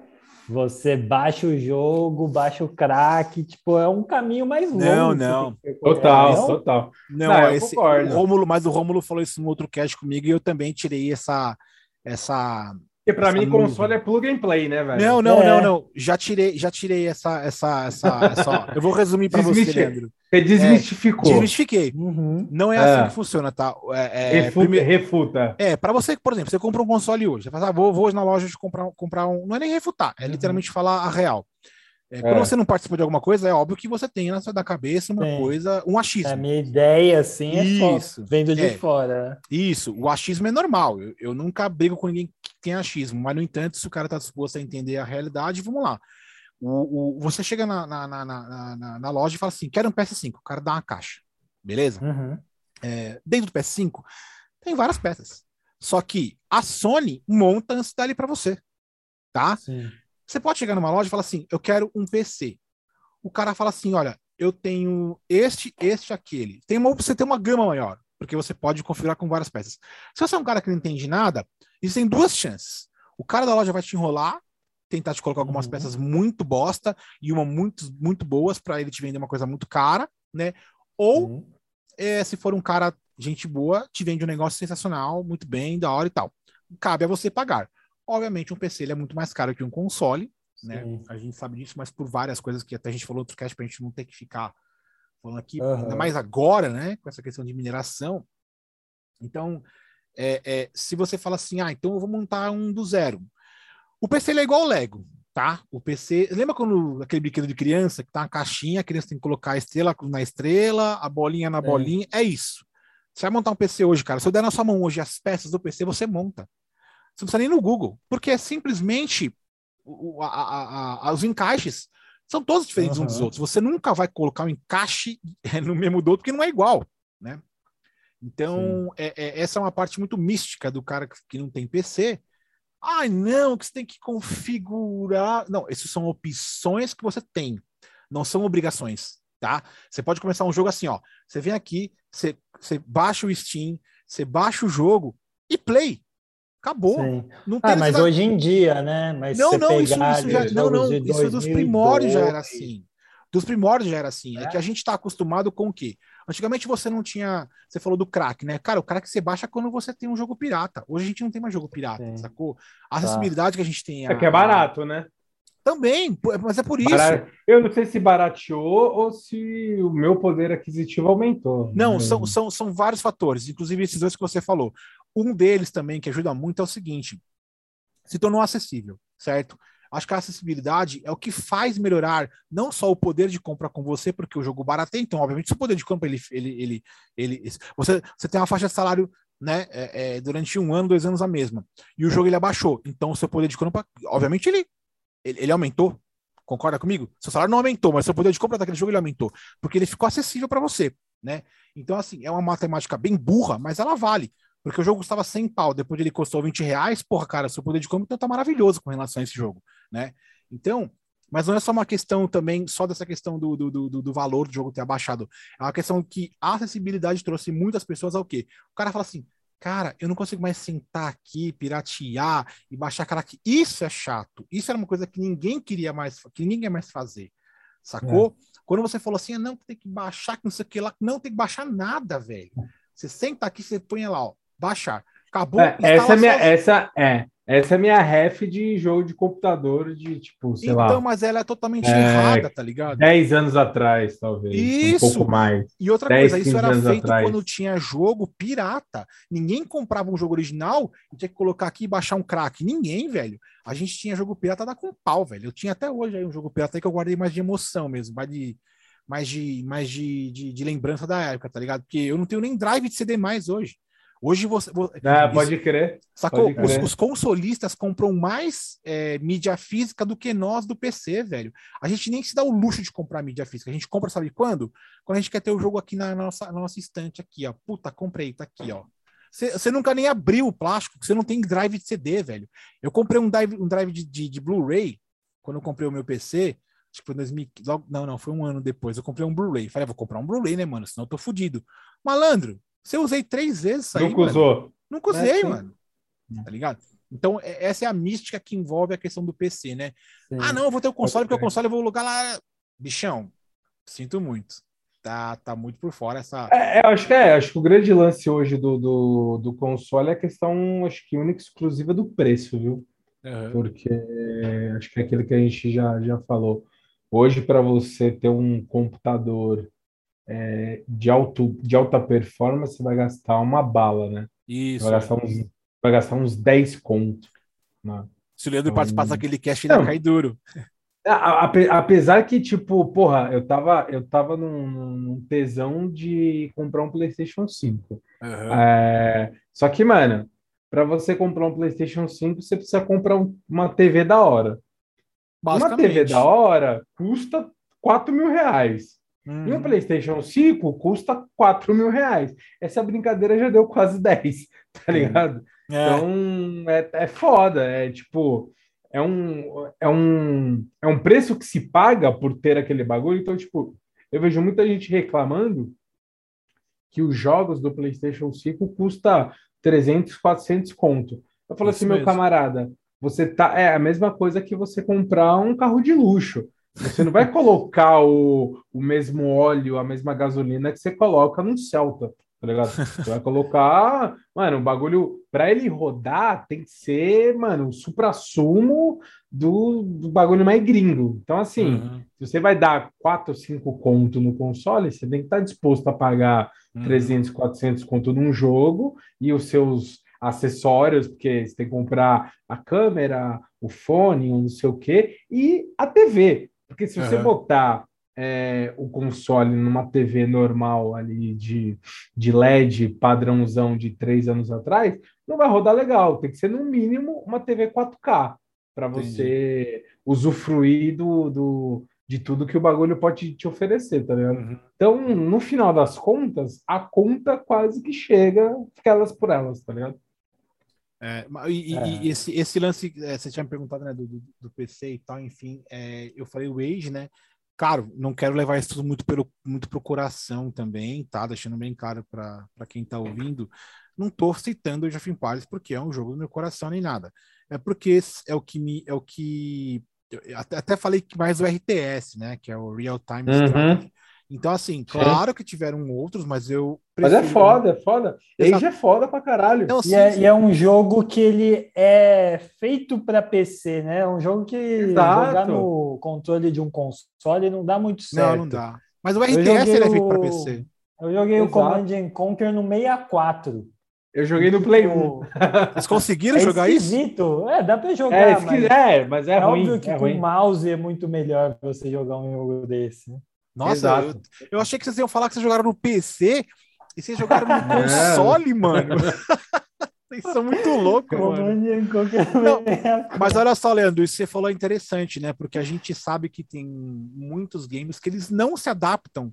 você baixa o jogo, baixa o crack, tipo, é um caminho mais longo. Não, não. Total, não? total. Não, Não, esse, concordo. o Rômulo, mas o Rômulo falou isso no outro cast comigo e eu também tirei essa, essa, Porque pra mim, console é plug and play, né, velho? Não, não, É. não, não. Já tirei, já tirei essa, essa, essa, essa- Eu vou resumir pra você, Leandro. Você desmistificou. Desmistifiquei. Uhum. Não é, É. assim que funciona, tá? É, é, Refuta, primeiro- refuta. é, pra você, por exemplo, você compra um console hoje, você fala, ah, vou, vou hoje na loja de comprar, comprar um. Não é nem refutar, é Uhum. literalmente falar a real. É, quando É. você não participa de alguma coisa, é óbvio que você tem na sua da cabeça uma Sim. coisa, um achismo. A minha ideia, assim, é só Isso. vendo de É. fora. Isso, o achismo é normal. Eu, eu nunca brigo com ninguém tem achismo, mas, no entanto, se o cara está disposto a entender a realidade, vamos lá. O, o- você chega na, na, na, na, loja e fala assim: quero um PS5. O cara dá uma caixa. Beleza? Uhum. É, dentro do PS5, tem várias peças. Só que a Sony monta antes dali para você. Tá? Sim. Você pode chegar numa loja e falar assim: eu quero um PC. O cara fala assim: olha, eu tenho este, este, aquele. Tem uma, você tem uma gama maior, porque você pode configurar com várias peças. Se você é um cara que não entende nada, existem duas chances. O cara da loja vai te enrolar, tentar te colocar algumas Uhum. peças muito bosta e uma muito, muito boas para ele te vender uma coisa muito cara, né? Ou Sim. é, se for um cara, gente boa, te vende um negócio sensacional, muito bem, da hora e tal. Cabe a você pagar. Obviamente, um PC ele é muito mais caro que um console, né? Sim. A gente sabe disso, mas por várias coisas que até a gente falou no outro cast pra gente não ter que ficar falando aqui, Aham. ainda mais agora, né? Com essa questão de mineração. Então, é, é, se você fala assim, ah, então eu vou montar um do zero. O PC ele é igual ao Lego, tá? O PC. Lembra quando aquele brinquedo de criança que tá uma caixinha, a criança tem que colocar a estrela na estrela, a bolinha na É. bolinha? É isso. Você vai montar um PC hoje, cara. Se eu der na sua mão hoje as peças do PC, você monta. Você não precisa nem no Google, porque é simplesmente o- o- a- a- a- os encaixes são todos diferentes uns dos outros. Você nunca vai colocar um encaixe no mesmo do outro, porque não é igual, né? Então, é- é- essa é uma parte muito mística do cara que, que não tem PC. Ah, não, que você tem que configurar. Não, essas são opções que você tem, não são obrigações, tá? Você pode começar um jogo assim, ó. Você vem aqui, você, você baixa o Steam, você baixa o jogo e play. Acabou. Sim. Não tem Ah, mas necessidade- hoje em dia, né? Mas não, não, isso, isso já, não, não, isso dos primórdios já era 2002, assim. Dos primórdios já era assim. É, É? que a gente está acostumado com o quê? Antigamente você não tinha. Você falou do crack, né? Cara, o crack você baixa quando você tem um jogo pirata. Hoje a gente não tem mais jogo pirata, Sim. sacou? A acessibilidade que a gente tem. É a- que é barato, né? Também, pô, mas é por isso. Bara- Eu não sei se barateou ou se o meu poder aquisitivo aumentou. Não, Hum. são, são, são vários fatores, inclusive esses dois que você falou. Um deles também que ajuda muito é o seguinte: se tornou acessível, certo? Acho que a acessibilidade é o que faz melhorar não só o poder de compra com você, porque o jogo barateia, então, obviamente, o poder de compra ele, ele, ele, ele você, você tem uma faixa de salário né, é, é, durante um ano, dois anos a mesma, e o jogo ele abaixou, então o seu poder de compra, obviamente, ele, ele, ele aumentou. Concorda comigo? Seu salário não aumentou, mas seu poder de compra daquele jogo ele aumentou, porque ele ficou acessível para você, né? Então, assim, é uma matemática bem burra, mas ela vale. Porque o jogo custava 100 pau, depois ele custou 20 reais, porra, cara, seu poder de compra então tá maravilhoso com relação a esse jogo, né? Então, mas não é só uma questão também, só dessa questão do, do, do, do valor do jogo ter abaixado. É uma questão que a acessibilidade trouxe muitas pessoas ao quê? O cara fala assim, cara, eu não consigo mais sentar aqui, piratear e baixar aquela aqui. Isso é chato. Isso era uma coisa que ninguém queria mais, que ninguém quer mais fazer. Sacou? Quando você falou assim, ah, não, tem que baixar, que não sei o que lá, não tem que baixar nada, velho. Você senta aqui, você põe lá, ó, baixar. Acabou. É, essa, é minha, sozinho. essa, é, essa é minha ref de jogo de computador de, tipo, sei Então, lá, mas ela é totalmente É, errada, tá ligado? 10 anos atrás, talvez. Isso. Um pouco mais. E outra 10, coisa, isso 15 era feito atrás. quando tinha jogo pirata. Ninguém comprava um jogo original e tinha que colocar aqui e baixar um crack. Ninguém, velho. A gente tinha jogo pirata da com pau, velho. Eu tinha até hoje aí um jogo pirata que eu guardei mais de emoção mesmo, mais de mais de mais de, de, de lembrança da época, tá ligado? Porque eu não tenho nem drive de CD mais hoje. Hoje você, vo- Ah, isso- pode crer. Sacou? Pode Os, crer. os consolistas compram mais é, mídia física do que nós do PC, velho. A gente nem se dá o luxo de comprar mídia física. A gente compra, sabe quando? Quando a gente quer ter o jogo aqui na nossa, na nossa estante, aqui, ó. Puta, comprei, tá aqui, ó. Você nunca nem abriu o plástico, você não tem drive de CD, velho. Eu comprei um drive, um drive de, de, de Blu-ray quando eu comprei o meu PC. Acho que foi em 2000. logo- Não, não, foi um ano depois. Eu comprei um Blu-ray. Falei, ah, vou comprar um Blu-ray, né, mano? Senão eu tô fudido. Malandro, você usei três vezes isso aí. Nunca mano. usou. Nunca usei, sim. mano. Tá ligado? Então, é- essa é a mística que envolve a questão do PC, né? Sim. Ah, não, eu vou ter o console, Pode porque o console eu vou lugar lá. Bichão, sinto muito. Tá, tá muito por fora essa. É, eu acho que é, acho que o grande lance hoje do, do, do console é a questão, acho que única e exclusiva do preço, viu? Uhum. Porque acho que é aquilo que a gente já, já falou. Hoje, para você ter um computador é, de, alto, de alta performance, você vai gastar uma bala, né? Isso. Vai gastar uns, vai gastar uns 10 contos. Né? Se o Leandro então, participasse daquele cast, ele ia cair duro. Apesar que, tipo, porra, eu tava, eu tava num, num tesão de comprar um PlayStation 5. Uhum. É, só que, mano, para você comprar um PlayStation 5, você precisa comprar um, uma TV da hora. Uma TV da hora custa 4 mil reais. Uhum. E um PlayStation 5 custa 4 mil reais. Essa brincadeira já deu quase 10, tá ligado? É. Então é, é foda. É tipo, é um, é, um, é um preço que se paga por ter aquele bagulho. Então, tipo, eu vejo muita gente reclamando que os jogos do PlayStation 5 custa 300, 400 conto. Eu falo Isso assim, mesmo. meu camarada, você tá. É a mesma coisa que você comprar um carro de luxo. Você não vai colocar o, o mesmo óleo, a mesma gasolina que você coloca num Celta, tá ligado? Você vai colocar, mano, o bagulho, para ele rodar, tem que ser, mano, o supra-sumo do, do bagulho mais gringo. Então, assim, uhum. se você vai dar 4 ou 5 conto no console, você tem que estar disposto a pagar uhum. 300, 400 conto num jogo e os seus acessórios, porque você tem que comprar a câmera, o fone, não sei o quê, e a TV. Porque se você uhum. botar é, o console numa TV normal ali de, de LED padrãozão de três anos atrás, não vai rodar legal. Tem que ser no mínimo uma TV 4K para você usufruir do, do, de tudo que o bagulho pode te oferecer, tá ligado? Uhum. Então, no final das contas, a conta quase que chega aquelas por elas, tá ligado? É, e, é. e esse, esse lance, é, você tinha me perguntado né, do, do, PC e tal, enfim, é, eu falei o Age, né? Claro, não quero levar isso tudo muito, pelo, muito pro coração também, tá? Deixando bem claro para quem tá ouvindo. Não tô citando Age of Empires porque é um jogo do meu coração nem nada. É porque é o que me. É o que. Até, até falei mais do RTS, né? Que é o Real Time uhum. Strategy então, assim, claro que tiveram outros, mas eu. Prefiro... Mas é foda, é foda. Age é foda pra caralho. Não, sim, e, é, sim. e, é, um jogo que ele é feito para PC, né? É um jogo que Exato. jogar no controle de um console não dá muito certo. Não, não dá. Mas o RTS ele é feito para PC. Eu joguei Exato. o Command and Conquer no 64. Eu joguei no Play 1. Vocês conseguiram é jogar esquisito. isso? É, dá pra jogar. É, mas é, mas é, é ruim. óbvio que é com o mouse é muito melhor você jogar um jogo desse. Nossa, eu, eu, achei que vocês iam falar que vocês jogaram no PC e vocês jogaram no console, mano. Vocês são muito loucos, mano. Não, mas olha só, Leandro, isso que você falou é interessante, né? Porque a gente sabe que tem muitos games que eles não se adaptam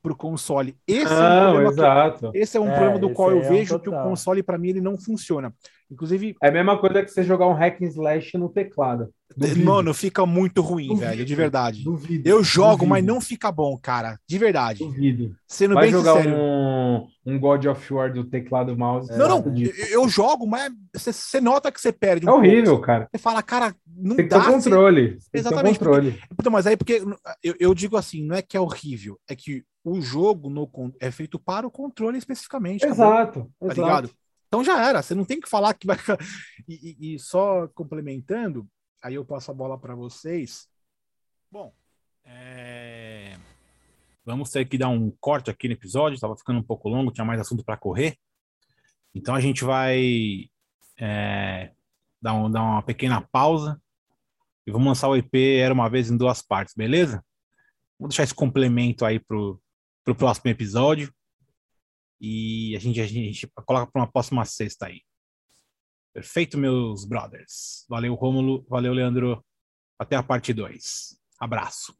para o console. Esse não, é um problema, exato. Que, esse é um é, problema do qual eu é vejo um que o console, para mim, ele não funciona. Inclusive. É a mesma coisa que você jogar um hack and slash no teclado. Duvido. Mano, fica muito ruim, duvido, velho, de verdade. Duvido, eu jogo, duvido. mas não fica bom, cara. De verdade. Duvido. Sendo Vai bem jogar sincero. Um, um God of War do teclado mouse. Não, não. Eu, eu jogo, mas você nota que você perde. Um é horrível, pouco. cara. Você fala, cara, não Tem que dá. Ter controle. Exatamente. Controle. Porque... mas aí, porque eu, eu digo assim, não é que é horrível, é que o jogo no, é feito para o controle especificamente. Exato. Acabou, tá exato. ligado? Então já era, você não tem que falar que vai. E, e, e só complementando, aí eu passo a bola para vocês. Bom, é... vamos ter que dar um corte aqui no episódio, estava ficando um pouco longo, tinha mais assunto para correr. Então a gente vai é... dar, um, dar uma pequena pausa e vamos lançar o EP Era uma vez em duas partes, beleza? Vou deixar esse complemento aí pro, pro próximo episódio. E a gente, a gente coloca para uma próxima sexta aí. Perfeito, meus brothers. Valeu, Rômulo. Valeu, Leandro. Até a parte 2. Abraço.